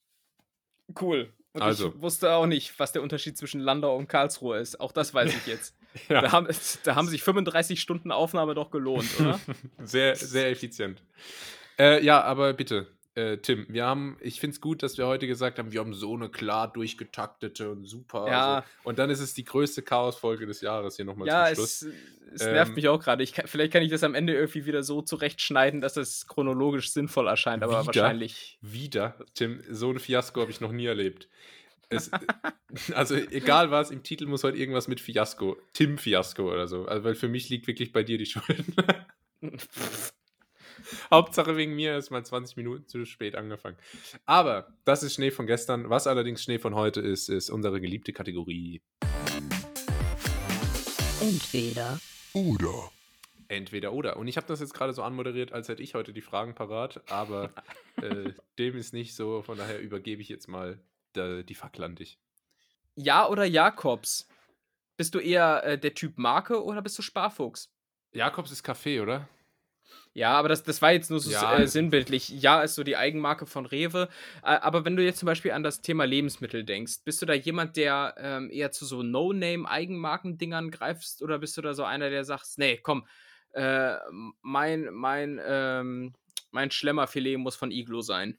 Cool. Und also. ich wusste auch nicht, was der Unterschied zwischen Landau und Karlsruhe ist. Auch das weiß ich jetzt. ja. da, haben, da haben sich 35 Stunden Aufnahme doch gelohnt, oder? sehr, sehr effizient. Äh, ja, aber bitte, äh, Tim, wir haben, ich finde es gut, dass wir heute gesagt haben, wir haben so eine klar durchgetaktete und super. Ja. Also, und dann ist es die größte Chaos-Folge des Jahres hier nochmal ja, zum Schluss. Es, es ähm, nervt mich auch gerade. Vielleicht kann ich das am Ende irgendwie wieder so zurechtschneiden, dass es chronologisch sinnvoll erscheint, aber wieder, wahrscheinlich. Wieder, Tim, so ein Fiasko habe ich noch nie erlebt. Es, also egal was, im Titel muss heute irgendwas mit Fiasko, Tim Fiasko oder so. Also, weil für mich liegt wirklich bei dir die Schuld. Hauptsache wegen mir ist mal 20 Minuten zu spät angefangen. Aber das ist Schnee von gestern. Was allerdings Schnee von heute ist, ist unsere geliebte Kategorie. Entweder oder. Entweder oder. Und ich habe das jetzt gerade so anmoderiert, als hätte ich heute die Fragen parat, aber äh, dem ist nicht so. Von daher übergebe ich jetzt mal die, die Fackel an dich. Ja oder Jakobs? Bist du eher äh, der Typ Marke oder bist du Sparfuchs? Jakobs ist Kaffee, oder? Ja, aber das, das war jetzt nur so ja, äh, sinnbildlich. Ja, ist so die Eigenmarke von Rewe. Äh, aber wenn du jetzt zum Beispiel an das Thema Lebensmittel denkst, bist du da jemand, der ähm, eher zu so No-Name-Eigenmarkendingern greifst oder bist du da so einer, der sagt, nee, komm, äh, mein, mein, ähm, mein Schlemmerfilet muss von Iglo sein?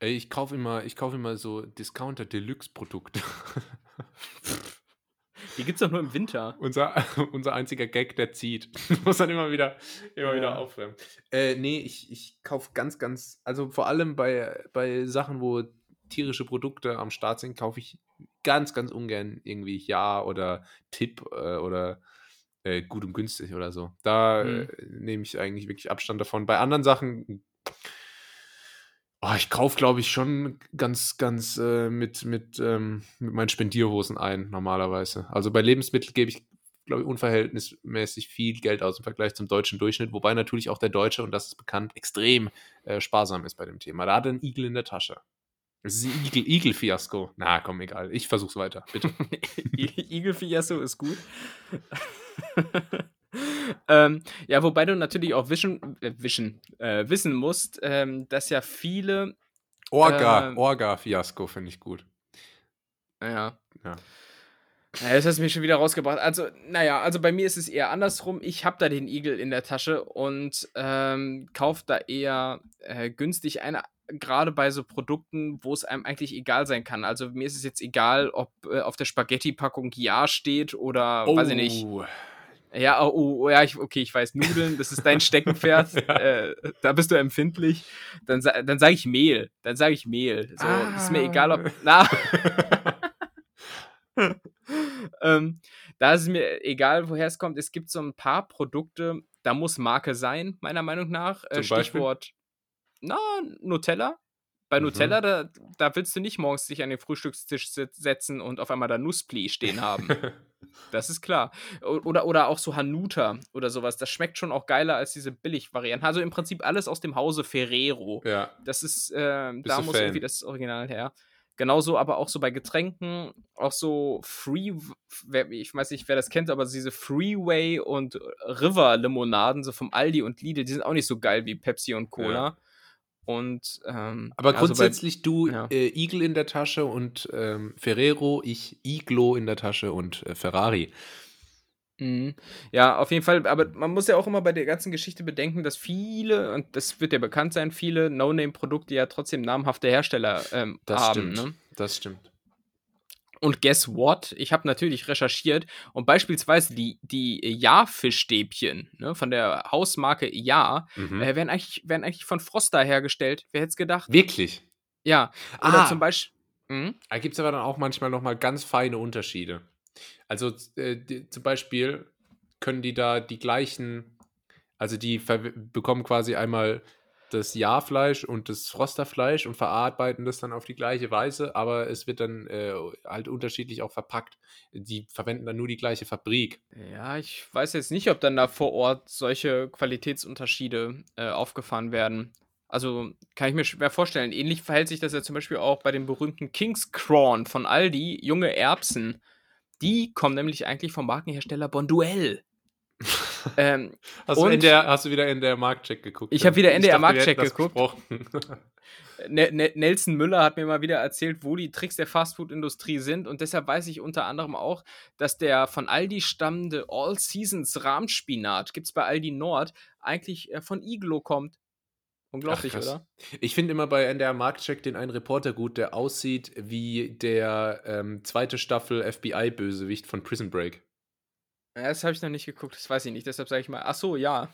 Ich kaufe immer, kauf immer so Discounter-Deluxe-Produkte. Die gibt es doch nur im Winter. Unser, unser einziger Gag, der zieht. Muss dann immer wieder, immer ja. wieder aufwärmen. Äh, nee, ich, ich kaufe ganz, ganz, also vor allem bei, bei Sachen, wo tierische Produkte am Start sind, kaufe ich ganz, ganz ungern irgendwie Ja oder Tipp äh, oder äh, gut und günstig oder so. Da mhm. nehme ich eigentlich wirklich Abstand davon. Bei anderen Sachen Oh, ich kaufe, glaube ich, schon ganz, ganz äh, mit, mit, ähm, mit meinen Spendierhosen ein, normalerweise. Also bei Lebensmitteln gebe ich, glaube ich, unverhältnismäßig viel Geld aus im Vergleich zum deutschen Durchschnitt, wobei natürlich auch der Deutsche, und das ist bekannt, extrem äh, sparsam ist bei dem Thema. Da hat er einen Igel in der Tasche. Das ist ein Igel, Igel-Fiasko. Na, komm, egal. Ich versuch's weiter, bitte. Igel-Fiasko ist gut. ähm, ja, wobei du natürlich auch wischen, äh, wischen, äh, wissen musst, ähm, dass ja viele. Orga, äh, Orga-Fiasko finde ich gut. Ja. Ja. Ja, das hast du mir schon wieder rausgebracht. Also, naja, also bei mir ist es eher andersrum. Ich habe da den Igel in der Tasche und ähm, kaufe da eher äh, günstig eine. gerade bei so Produkten, wo es einem eigentlich egal sein kann. Also mir ist es jetzt egal, ob äh, auf der Spaghetti-Packung Ja steht oder oh. weiß ich nicht. Oh. Ja, oh, oh, ja, ich, okay, ich weiß, Nudeln, das ist dein Steckenpferd, ja. äh, da bist du empfindlich. Dann, dann sage ich Mehl, dann sage ich Mehl. So, ah. ist mir egal, ob, na. ähm, da ist es mir egal, woher es kommt. Es gibt so ein paar Produkte, da muss Marke sein, meiner Meinung nach. Äh, Stichwort, na, Nutella. Bei mhm. Nutella, da, da willst du nicht morgens dich an den Frühstückstisch setzen und auf einmal da Nusspli stehen haben. das ist klar. Oder, oder auch so Hanuta oder sowas. Das schmeckt schon auch geiler als diese Billigvarianten. Also im Prinzip alles aus dem Hause Ferrero. Ja. Das ist, äh, da muss Fan? irgendwie das Original her. Genauso aber auch so bei Getränken, auch so Free, ich weiß nicht, wer das kennt, aber diese Freeway und River Limonaden, so vom Aldi und Lidl, die sind auch nicht so geil wie Pepsi und Cola. Ja. Und ähm, aber grundsätzlich also bei, du ja. äh, Eagle in der Tasche und ähm, Ferrero, ich Iglo in der Tasche und äh, Ferrari. Mhm. Ja, auf jeden Fall, aber man muss ja auch immer bei der ganzen Geschichte bedenken, dass viele, und das wird ja bekannt sein, viele No-Name-Produkte ja trotzdem namhafte Hersteller ähm, das haben. Stimmt. Ne? Das stimmt. Und guess what? Ich habe natürlich recherchiert und beispielsweise die, die Ja-Fischstäbchen ne, von der Hausmarke Ja mhm. äh, werden, eigentlich, werden eigentlich von Froster hergestellt. Wer hätte es gedacht? Wirklich? Ja. Oder ah. zum Beispiel. Hm? Da gibt es aber dann auch manchmal nochmal ganz feine Unterschiede. Also äh, die, zum Beispiel können die da die gleichen, also die bekommen quasi einmal das Jahrfleisch und das Frosterfleisch und verarbeiten das dann auf die gleiche Weise, aber es wird dann äh, halt unterschiedlich auch verpackt. Die verwenden dann nur die gleiche Fabrik. Ja, ich weiß jetzt nicht, ob dann da vor Ort solche Qualitätsunterschiede äh, aufgefahren werden. Also kann ich mir schwer vorstellen. Ähnlich verhält sich das ja zum Beispiel auch bei dem berühmten King's Crawn von Aldi, junge Erbsen. Die kommen nämlich eigentlich vom Markenhersteller Bonduelle. Ähm, hast, du der, hast, du wieder in der Marktcheck geguckt? Ich habe wieder in der Marktcheck geguckt. Ne, ne, Nelson Müller hat mir mal wieder erzählt, wo die Tricks der Fastfood-Industrie sind und deshalb weiß ich unter anderem auch, dass der von Aldi stammende All Seasons Rahmspinat, gibt es bei Aldi Nord, eigentlich äh, von Iglo kommt. Unglaublich, Ach, oder? Ich finde immer bei NDR Marktcheck den einen Reporter gut, der aussieht wie der ähm, zweite Staffel FBI-Bösewicht von Prison Break. Ja, das habe ich noch nicht geguckt, das weiß ich nicht. Deshalb sage ich mal, ach so, ja.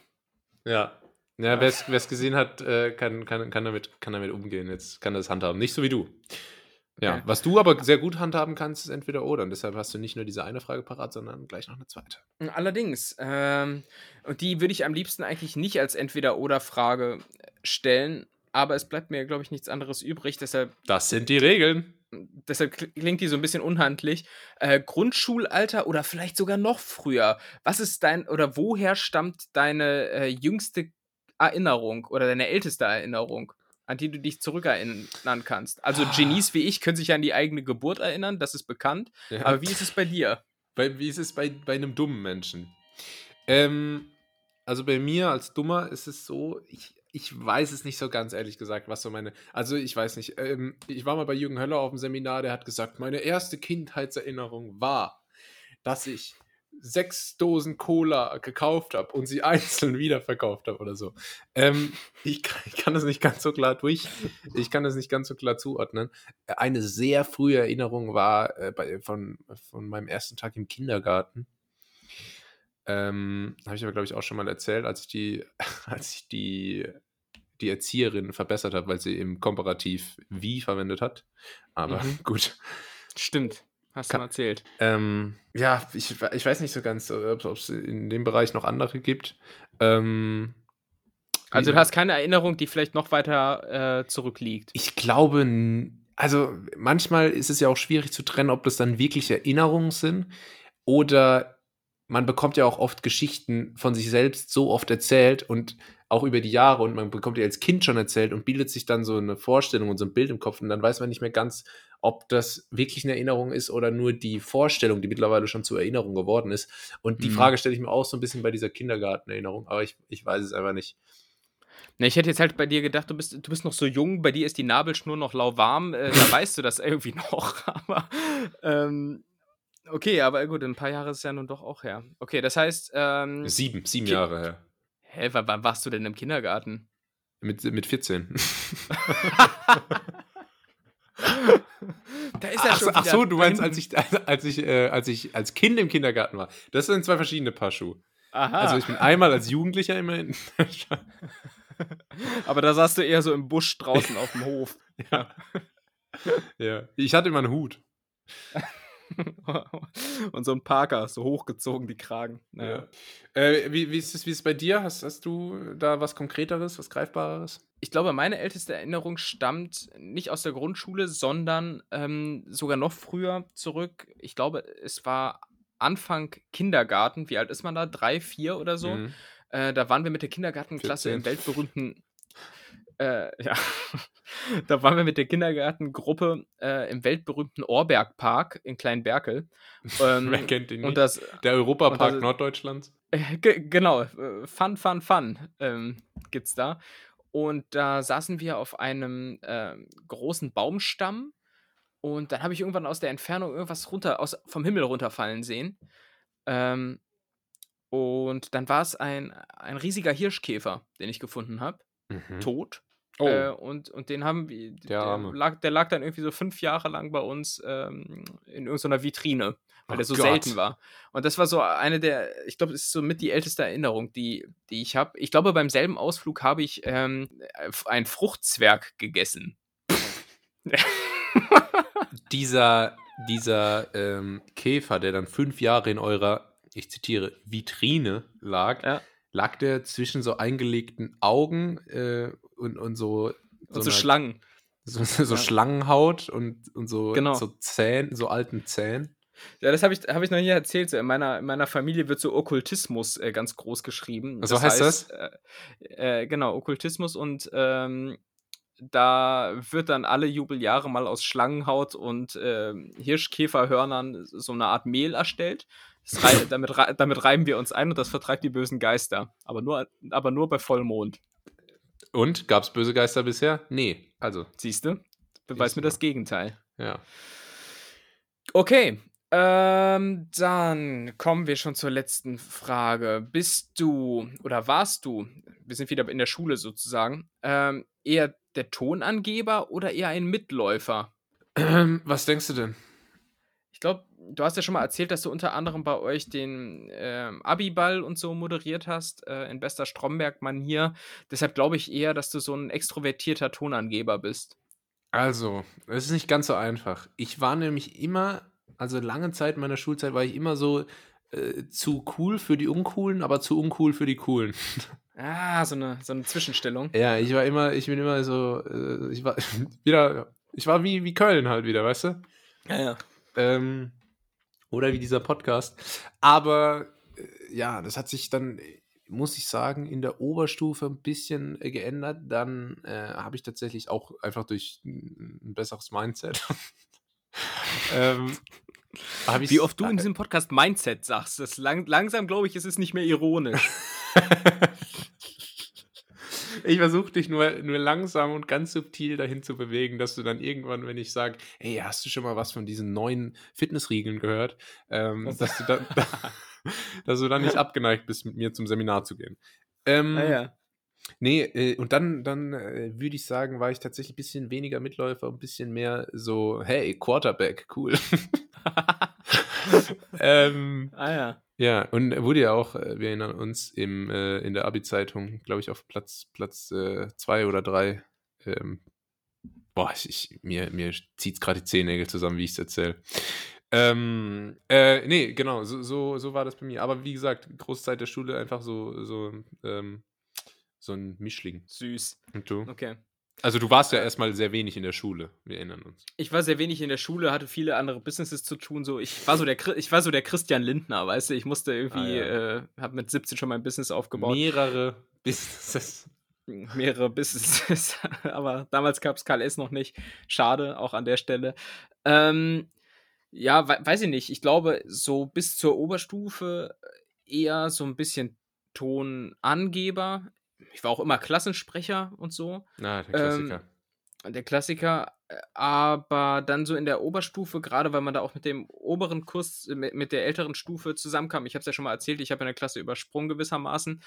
Ja. Ja, wer es gesehen hat, äh, kann, kann, kann, damit, kann damit umgehen. Jetzt kann das handhaben. Nicht so wie du. Ja, okay. was du aber sehr gut handhaben kannst, ist entweder oder. Und deshalb hast du nicht nur diese eine Frage parat, sondern gleich noch eine zweite. Allerdings. Ähm, und die würde ich am liebsten eigentlich nicht als entweder oder Frage stellen. Aber es bleibt mir, glaube ich, nichts anderes übrig. Deshalb. Das sind die Regeln. Deshalb klingt die so ein bisschen unhandlich. Äh, Grundschulalter oder vielleicht sogar noch früher. Was ist dein oder woher stammt deine äh, jüngste Erinnerung oder deine älteste Erinnerung? an die du dich zurückerinnern kannst. Also ah. Genies wie ich können sich an die eigene Geburt erinnern, das ist bekannt. Ja. Aber wie ist es bei dir? Bei, wie ist es bei, bei einem dummen Menschen? Ähm, also bei mir als Dummer ist es so, ich, ich weiß es nicht so ganz ehrlich gesagt, was so meine. Also ich weiß nicht. Ähm, ich war mal bei Jürgen Höller auf dem Seminar, der hat gesagt, meine erste Kindheitserinnerung war, dass ich sechs Dosen Cola gekauft habe und sie einzeln wiederverkauft habe oder so. Ähm, ich, kann, ich, kann, das nicht ganz so klar durch, ich kann das nicht ganz so klar zuordnen. Eine sehr frühe Erinnerung war äh, bei, von, von meinem ersten Tag im Kindergarten. Ähm, habe ich aber, glaube ich, auch schon mal erzählt, als ich die, als ich die, die Erzieherin verbessert habe, weil sie im Komparativ wie verwendet hat. Aber mhm. gut. Stimmt. Hast du mal erzählt. Ähm, ja, ich, ich weiß nicht so ganz, ob es in dem Bereich noch andere gibt. Ähm, also du hast keine Erinnerung, die vielleicht noch weiter äh, zurückliegt. Ich glaube, also manchmal ist es ja auch schwierig zu trennen, ob das dann wirklich Erinnerungen sind oder man bekommt ja auch oft Geschichten von sich selbst so oft erzählt und auch über die Jahre und man bekommt die als Kind schon erzählt und bildet sich dann so eine Vorstellung und so ein Bild im Kopf und dann weiß man nicht mehr ganz, ob das wirklich eine Erinnerung ist oder nur die Vorstellung, die mittlerweile schon zur Erinnerung geworden ist. Und die mhm. Frage stelle ich mir auch so ein bisschen bei dieser Kindergartenerinnerung, aber ich, ich weiß es einfach nicht. Na, ich hätte jetzt halt bei dir gedacht, du bist, du bist noch so jung, bei dir ist die Nabelschnur noch lauwarm, äh, da weißt du das irgendwie noch, aber ähm, okay, aber gut, ein paar Jahre ist ja nun doch auch her. Okay, das heißt. Ähm, sieben, sieben Jahre her. Hä, wann, wann warst du denn im Kindergarten? Mit, mit 14. da ist er ach, schon ach so, du meinst, als ich, als, ich, äh, als ich als Kind im Kindergarten war. Das sind zwei verschiedene Paar Schuhe. Aha. Also ich bin einmal als Jugendlicher immerhin. Aber da saßt du eher so im Busch draußen auf dem Hof. ja. ja. Ich hatte immer einen Hut. Und so ein Parker, so hochgezogen, die Kragen. Naja. Ja. Äh, wie, wie, ist es, wie ist es bei dir? Hast, hast du da was Konkreteres, was Greifbareres? Ich glaube, meine älteste Erinnerung stammt nicht aus der Grundschule, sondern ähm, sogar noch früher zurück. Ich glaube, es war Anfang Kindergarten. Wie alt ist man da? Drei, vier oder so? Mhm. Äh, da waren wir mit der Kindergartenklasse 14. im weltberühmten. Äh, ja. da waren wir mit der Kindergartengruppe äh, im weltberühmten Orbergpark in Kleinberkel. Ähm, Wer kennt den nicht? und das, Der Europapark das- Norddeutschlands. äh, ge genau, äh, Fun, Fun, Fun ähm, gibt's da. Und da saßen wir auf einem ähm, großen Baumstamm und dann habe ich irgendwann aus der Entfernung irgendwas runter, aus, vom Himmel runterfallen sehen. Ähm, und dann war es ein, ein riesiger Hirschkäfer, den ich gefunden habe, Mhm. tot. Oh. Äh, und, und den haben wir, der, Arme. lag, der lag dann irgendwie so fünf Jahre lang bei uns ähm, in irgendeiner Vitrine, weil Oh der so Gott. selten war. Und das war so eine der, ich glaube, das ist so mit die älteste Erinnerung, die, die ich habe. Ich glaube, beim selben Ausflug habe ich ähm, einen Fruchtzwerg gegessen. dieser dieser ähm, Käfer, der dann fünf Jahre in eurer, ich zitiere, Vitrine lag, Ja. lag der zwischen so eingelegten Augen äh, und, und so, Und so einer- Schlangen. so, so Ja. Schlangenhaut und, und so, Genau. so Zähnen, so alten Zähnen. Ja, das habe ich, hab ich noch nie erzählt. So in, meiner, in meiner Familie wird so Okkultismus äh, ganz groß geschrieben. So heißt das? Äh, äh, genau, Okkultismus und ähm, da wird dann alle Jubeljahre mal aus Schlangenhaut und ähm, Hirschkäferhörnern so eine Art Mehl erstellt. Rei damit, rei- damit reiben wir uns ein und das vertreibt die bösen Geister. Aber nur, aber nur bei Vollmond. Und gab es böse Geister bisher? Nee. Also, Siehst du? Beweis mir das. Gegenteil. ja. Okay, ähm, dann kommen wir schon zur letzten Frage. Bist du oder warst du, wir sind wieder in der Schule sozusagen, ähm, eher der Tonangeber oder eher ein Mitläufer? Ähm, was denkst du denn? Ich glaube, du hast ja schon mal erzählt, dass du unter anderem bei euch den ähm, Abiball und so moderiert hast, äh, in bester Stromberg-Manier. Deshalb glaube ich eher, dass du so ein extrovertierter Tonangeber bist. Also, es ist nicht ganz so einfach. Ich war nämlich immer, also lange Zeit meiner Schulzeit war ich immer so äh, zu cool für die Uncoolen, aber zu uncool für die Coolen. Ah, so eine, so eine Zwischenstellung. Ja, ich war immer, ich bin immer so, äh, ich war wieder, ich war wie, wie Köln halt wieder, weißt du? Ja, ja. Ähm, oder wie dieser Podcast. Aber äh, ja, das hat sich dann, muss ich sagen, in der Oberstufe ein bisschen äh, geändert. Dann äh, habe ich tatsächlich auch einfach durch ein besseres Mindset. ähm, Wie oft du in diesem Podcast Mindset sagst, das lang, langsam glaube ich, es ist nicht mehr ironisch. Ich versuche dich nur, nur langsam und ganz subtil dahin zu bewegen, dass du dann irgendwann, wenn ich sage, hey, hast du schon mal was von diesen neuen Fitnessriegeln gehört, ähm, dass, du dann, dass du dann nicht abgeneigt bist, mit mir zum Seminar zu gehen. Ähm, Naja. Nee, äh, und dann, dann äh, würde ich sagen, war ich tatsächlich ein bisschen weniger Mitläufer, ein bisschen mehr so, hey, Quarterback, cool. ähm, Ah ja. ja, und er wurde ja auch, äh, wir erinnern uns, im, äh, in der Abi-Zeitung, glaube ich, auf Platz, Platz äh, zwei oder drei. Ähm, boah, ich, ich, mir, mir zieht es gerade die Zehennägel zusammen, wie ich es erzähle. Ähm, äh, nee, genau, so, so, so war das bei mir. Aber wie gesagt, große Zeit der Schule einfach so, so, ähm, so ein Mischling. Süß. Und du? Okay. Also du warst ja erstmal sehr wenig in der Schule, wir erinnern uns. Ich war sehr wenig in der Schule, hatte viele andere Businesses zu tun. So, ich war so der, ich war so der Christian Lindner, weißt du. Ich musste irgendwie, Ah, ja. äh, habe mit 17 schon mein Business aufgebaut. Mehrere Businesses. mehrere Businesses, aber damals gab es KLS noch nicht. Schade, auch an der Stelle. Ähm, ja, we weiß ich nicht. Ich glaube, so bis zur Oberstufe eher so ein bisschen Tonangeber. Ich war auch immer Klassensprecher und so. Na, der Klassiker. Der Klassiker, aber dann so in der Oberstufe, gerade weil man da auch mit dem oberen Kurs, äh, mit, mit der älteren Stufe zusammenkam. Ich habe es ja schon mal erzählt, ich habe eine Klasse übersprungen gewissermaßen.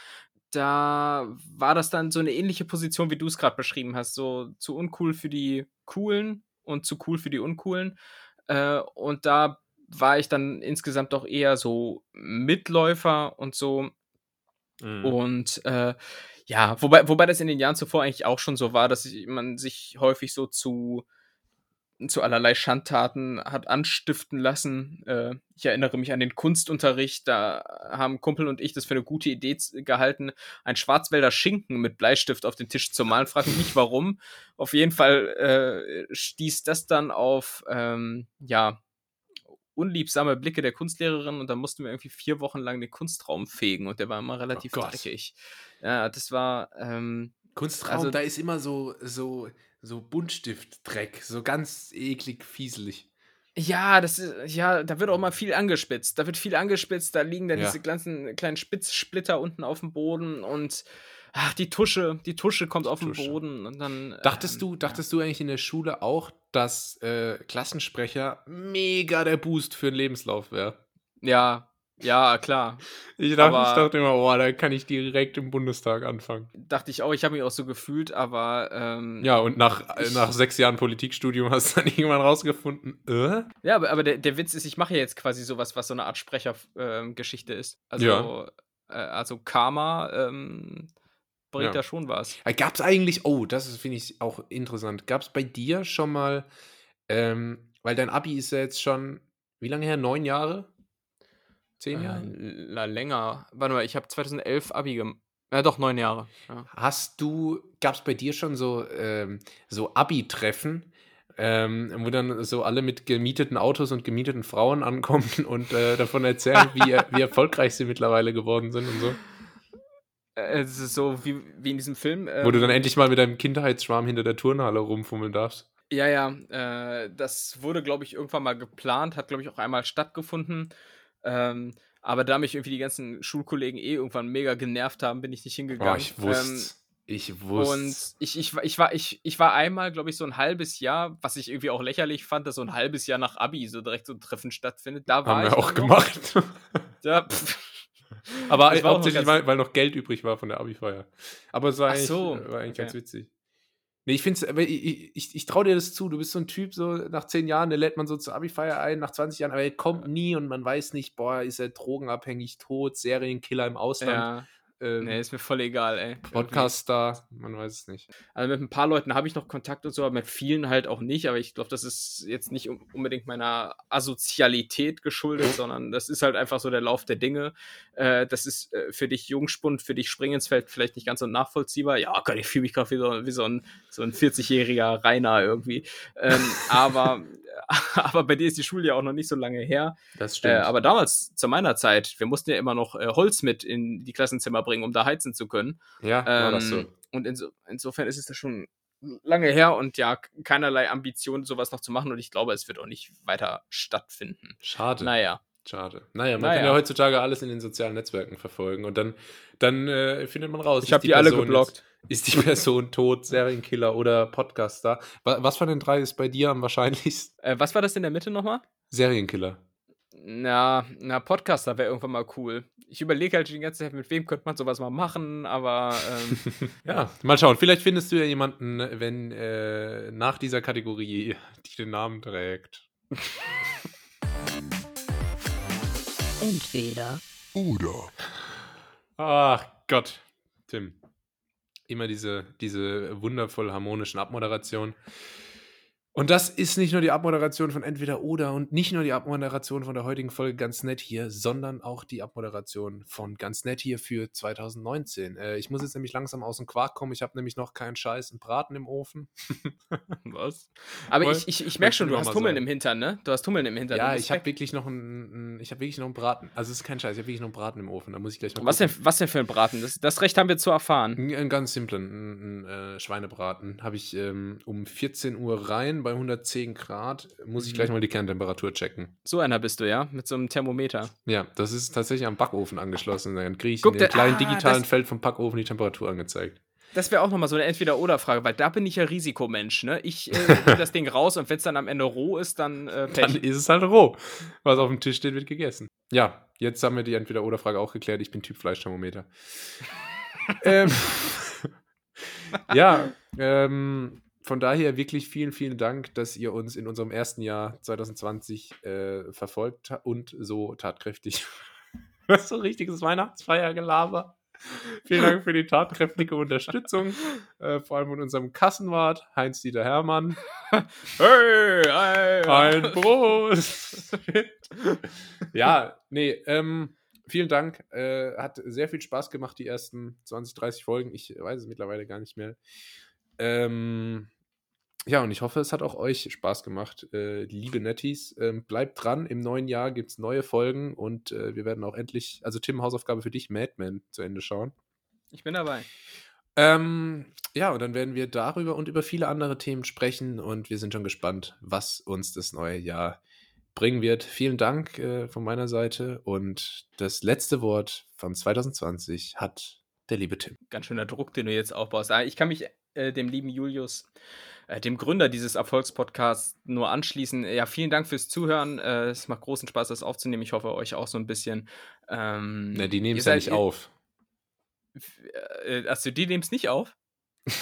da war das dann so eine ähnliche Position, wie du es gerade beschrieben hast. So zu uncool für die Coolen und zu cool für die Uncoolen. Äh, und da war ich dann insgesamt doch eher so Mitläufer und so. Mhm. Und äh, ja, wobei, wobei das in den Jahren zuvor eigentlich auch schon so war, dass man sich häufig so zu zu allerlei Schandtaten hat anstiften lassen. Äh, ich erinnere mich an den Kunstunterricht, da haben Kumpel und ich das für eine gute Idee gehalten, ein Schwarzwälder Schinken mit Bleistift auf den Tisch zu malen. Frage mich nicht warum. Auf jeden Fall äh, stieß das dann auf, ähm, ja, unliebsame Blicke der Kunstlehrerin und dann mussten wir irgendwie vier Wochen lang den Kunstraum fegen und der war immer relativ oh dreckig. Ja, das war. Ähm, Kunstraum, also, da ist immer so, so so Buntstiftdreck, so ganz eklig, fieselig. Ja, das ist, ja, da wird auch mal viel angespitzt. Da wird viel angespitzt, da liegen dann ja. diese ganzen kleinen Spitzsplitter unten auf dem Boden und ach, die Tusche, die Tusche kommt auf Tusche. den Boden und dann. Dachtest ähm, du, dachtest ja. du eigentlich in der Schule auch, dass äh, Klassensprecher mega der Boost für den Lebenslauf wäre? Ja, ja, klar. Ich dachte, aber, ich dachte immer, oh, da kann ich direkt im Bundestag anfangen. Dachte ich auch, ich habe mich auch so gefühlt, aber. Ähm, ja, und nach, ich, nach sechs Jahren Politikstudium hast du dann irgendwann rausgefunden, äh? Ja, aber, aber der, der Witz ist, ich mache ja jetzt quasi sowas, was so eine Art Sprechergeschichte ähm, ist. Also, ja. äh, also Karma ähm, bringt ja. da schon was. Gab es eigentlich, oh, das finde ich auch interessant. Gab es bei dir schon mal, ähm, weil dein Abi ist ja jetzt schon, wie lange her? Neun Jahre? Zehn Jahre? Äh, länger. Warte mal, ich habe 2011 Abi gemacht. Ja, doch, neun Jahre. Ja. Hast du, gab es bei dir schon so, ähm, so Abi-Treffen, ähm, wo dann so alle mit gemieteten Autos und gemieteten Frauen ankommen und äh, davon erzählen, wie, wie erfolgreich sie mittlerweile geworden sind und so? Äh, es ist so wie, wie in diesem Film. Ähm, wo du dann ähm endlich mal mit deinem Kindheitsschwarm hinter der Turnhalle rumfummeln darfst. Ja, ja. Äh, das wurde, glaube ich, irgendwann mal geplant, hat, glaube ich, auch einmal stattgefunden. Ähm, aber da mich irgendwie die ganzen Schulkollegen eh irgendwann mega genervt haben, bin ich nicht hingegangen. Oh, ich wusste. Ähm, ich wusste. Und ich, ich, ich, war, ich, ich war einmal, glaube ich, so ein halbes Jahr, was ich irgendwie auch lächerlich fand, dass so ein halbes Jahr nach Abi so direkt so ein Treffen stattfindet. Da war Haben wir auch gemacht. Da, Aber hauptsächlich, weil, weil noch Geld übrig war von der Abi-Feier. Aber es war eigentlich, so, war eigentlich okay. ganz witzig. Nee, ich finde es, ich, ich, ich traue dir das zu. Du bist so ein Typ, so nach zehn Jahren, der lädt man so zur Abi-Feier ein, nach 20 Jahren, aber er kommt nie und man weiß nicht, boah, ist er drogenabhängig, tot, Serienkiller im Ausland. Ja. Ähm, nee, ist mir voll egal, ey. Podcast-Star, man weiß es nicht. Also mit ein paar Leuten habe ich noch Kontakt und so, aber mit vielen halt auch nicht. Aber ich glaube, das ist jetzt nicht unbedingt meiner Asozialität geschuldet, sondern das ist halt einfach so der Lauf der Dinge. Äh, das ist äh, für dich Jungspund, für dich Springensfeld vielleicht nicht ganz so nachvollziehbar. Ja, Gott, ich fühle mich gerade wie, so, wie so ein, so ein 40-jähriger Rainer irgendwie. Ähm, aber aber bei dir ist die Schule ja auch noch nicht so lange her. Das stimmt. Äh, aber damals, zu meiner Zeit, wir mussten ja immer noch äh, Holz mit in die Klassenzimmer bringen, um da heizen zu können. Ja, ähm, das so. Ähm, und inso insofern ist es da schon lange her und ja, keinerlei Ambition, sowas noch zu machen. Und ich glaube, es wird auch nicht weiter stattfinden. Schade. Naja. Schade. Naja, man naja. kann ja heutzutage alles in den sozialen Netzwerken verfolgen und dann, dann äh, findet man raus. Ich habe die, die alle geblockt. Jetzt, ist die Person tot, Serienkiller oder Podcaster? Was von den drei ist bei dir am wahrscheinlichsten? Äh, was war das in der Mitte nochmal? Serienkiller. Na, na, Podcaster wäre irgendwann mal cool. Ich überlege halt die ganze Zeit, mit wem könnte man sowas mal machen, aber. Ähm, ja, mal schauen. Vielleicht findest du ja jemanden, wenn äh, nach dieser Kategorie, die den Namen trägt. Entweder oder. Ach Gott, Tim. Immer diese, diese wundervoll harmonischen Abmoderationen. Und das ist nicht nur die Abmoderation von Entweder oder und nicht nur die Abmoderation von der heutigen Folge ganz nett hier, sondern auch die Abmoderation von ganz nett hier für 2019. Äh, ich muss jetzt nämlich langsam aus dem Quark kommen. Ich habe nämlich noch keinen Scheiß im Braten im Ofen. Was? Aber Weil, ich, ich, ich merke schon, du hast Hummeln im Hintern, ne? Du hast Hummeln im Hintern. Ja, ich habe wirklich noch einen, ich habe wirklich noch einen Braten. Also es ist kein Scheiß, ich habe wirklich noch einen Braten im Ofen. Da muss ich gleich mal. Was denn, was denn für ein Braten? Das, das Recht haben wir zu erfahren. Einen ganz simplen, einen, einen äh, Schweinebraten. Habe ich ähm, um 14 Uhr rein bei 110 Grad muss ich gleich mhm. mal die Kerntemperatur checken. So einer bist du, ja? Mit so einem Thermometer. Ja, das ist tatsächlich am Backofen angeschlossen. Dann kriege ich Guck, in dem kleinen ah, digitalen Feld vom Backofen die Temperatur angezeigt. Das wäre auch nochmal so eine Entweder-Oder-Frage, weil da bin ich ja Risikomensch, ne? Ich äh, das Ding raus und wenn es dann am Ende roh ist, dann äh, Dann ist es halt roh. Was auf dem Tisch steht, wird gegessen. Ja, jetzt haben wir die Entweder-Oder-Frage auch geklärt. Ich bin Typ Fleischthermometer. ähm, ja, ähm, von daher wirklich vielen, vielen Dank, dass ihr uns in unserem ersten Jahr 2020 äh, verfolgt und so tatkräftig. Das ist so richtiges Weihnachtsfeiergelaber. Vielen Dank für die tatkräftige Unterstützung, äh, vor allem von unserem Kassenwart Heinz-Dieter Hermann. hey, hey, ein Prost! ja, nee, ähm, vielen Dank. Äh, hat sehr viel Spaß gemacht, die ersten 20, 30 Folgen. Ich weiß es mittlerweile gar nicht mehr. Ähm, ja, und ich hoffe, es hat auch euch Spaß gemacht, äh, liebe Netties. Ähm, bleibt dran, im neuen Jahr gibt es neue Folgen und äh, wir werden auch endlich, also Tim, Hausaufgabe für dich, Madman zu Ende schauen. Ich bin dabei. Ähm, ja, und dann werden wir darüber und über viele andere Themen sprechen und wir sind schon gespannt, was uns das neue Jahr bringen wird. Vielen Dank äh, von meiner Seite und das letzte Wort von 2020 hat der liebe Tim. Ganz schöner Druck, den du jetzt aufbaust. Ah, ich kann mich äh, dem lieben Julius, äh, dem Gründer dieses Erfolgspodcasts, nur anschließen. Ja, vielen Dank fürs Zuhören. Äh, es macht großen Spaß, das aufzunehmen. Ich hoffe, euch auch so ein bisschen. Ähm, Na, die nehmen es ja nicht auf. Äh, achso, die nehmen es nicht auf?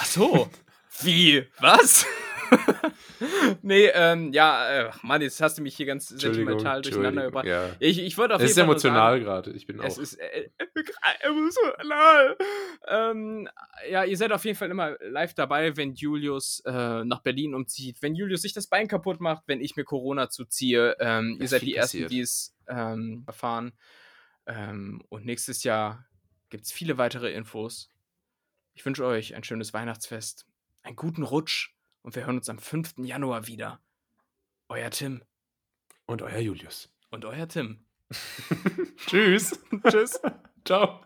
Ach so. Wie? Was? nee, ähm, ja, äh, Mann, jetzt hast du mich hier ganz sentimental durcheinander gebracht. Ja. Ich, ich wollte auf es jeden Fall. Es ist emotional gerade. Ich bin auch. Es ist äh, emotional. Ähm, ja, ihr seid auf jeden Fall immer live dabei, wenn Julius äh, nach Berlin umzieht, wenn Julius sich das Bein kaputt macht, wenn ich mir Corona zuziehe. Ähm, ihr seid die Ersten, die es ähm, erfahren. Ähm, und nächstes Jahr gibt es viele weitere Infos. Ich wünsche euch ein schönes Weihnachtsfest, einen guten Rutsch und wir hören uns am 5. Januar wieder. Euer Tim. Und euer Julius. Und euer Tim. Tschüss. Tschüss. Ciao.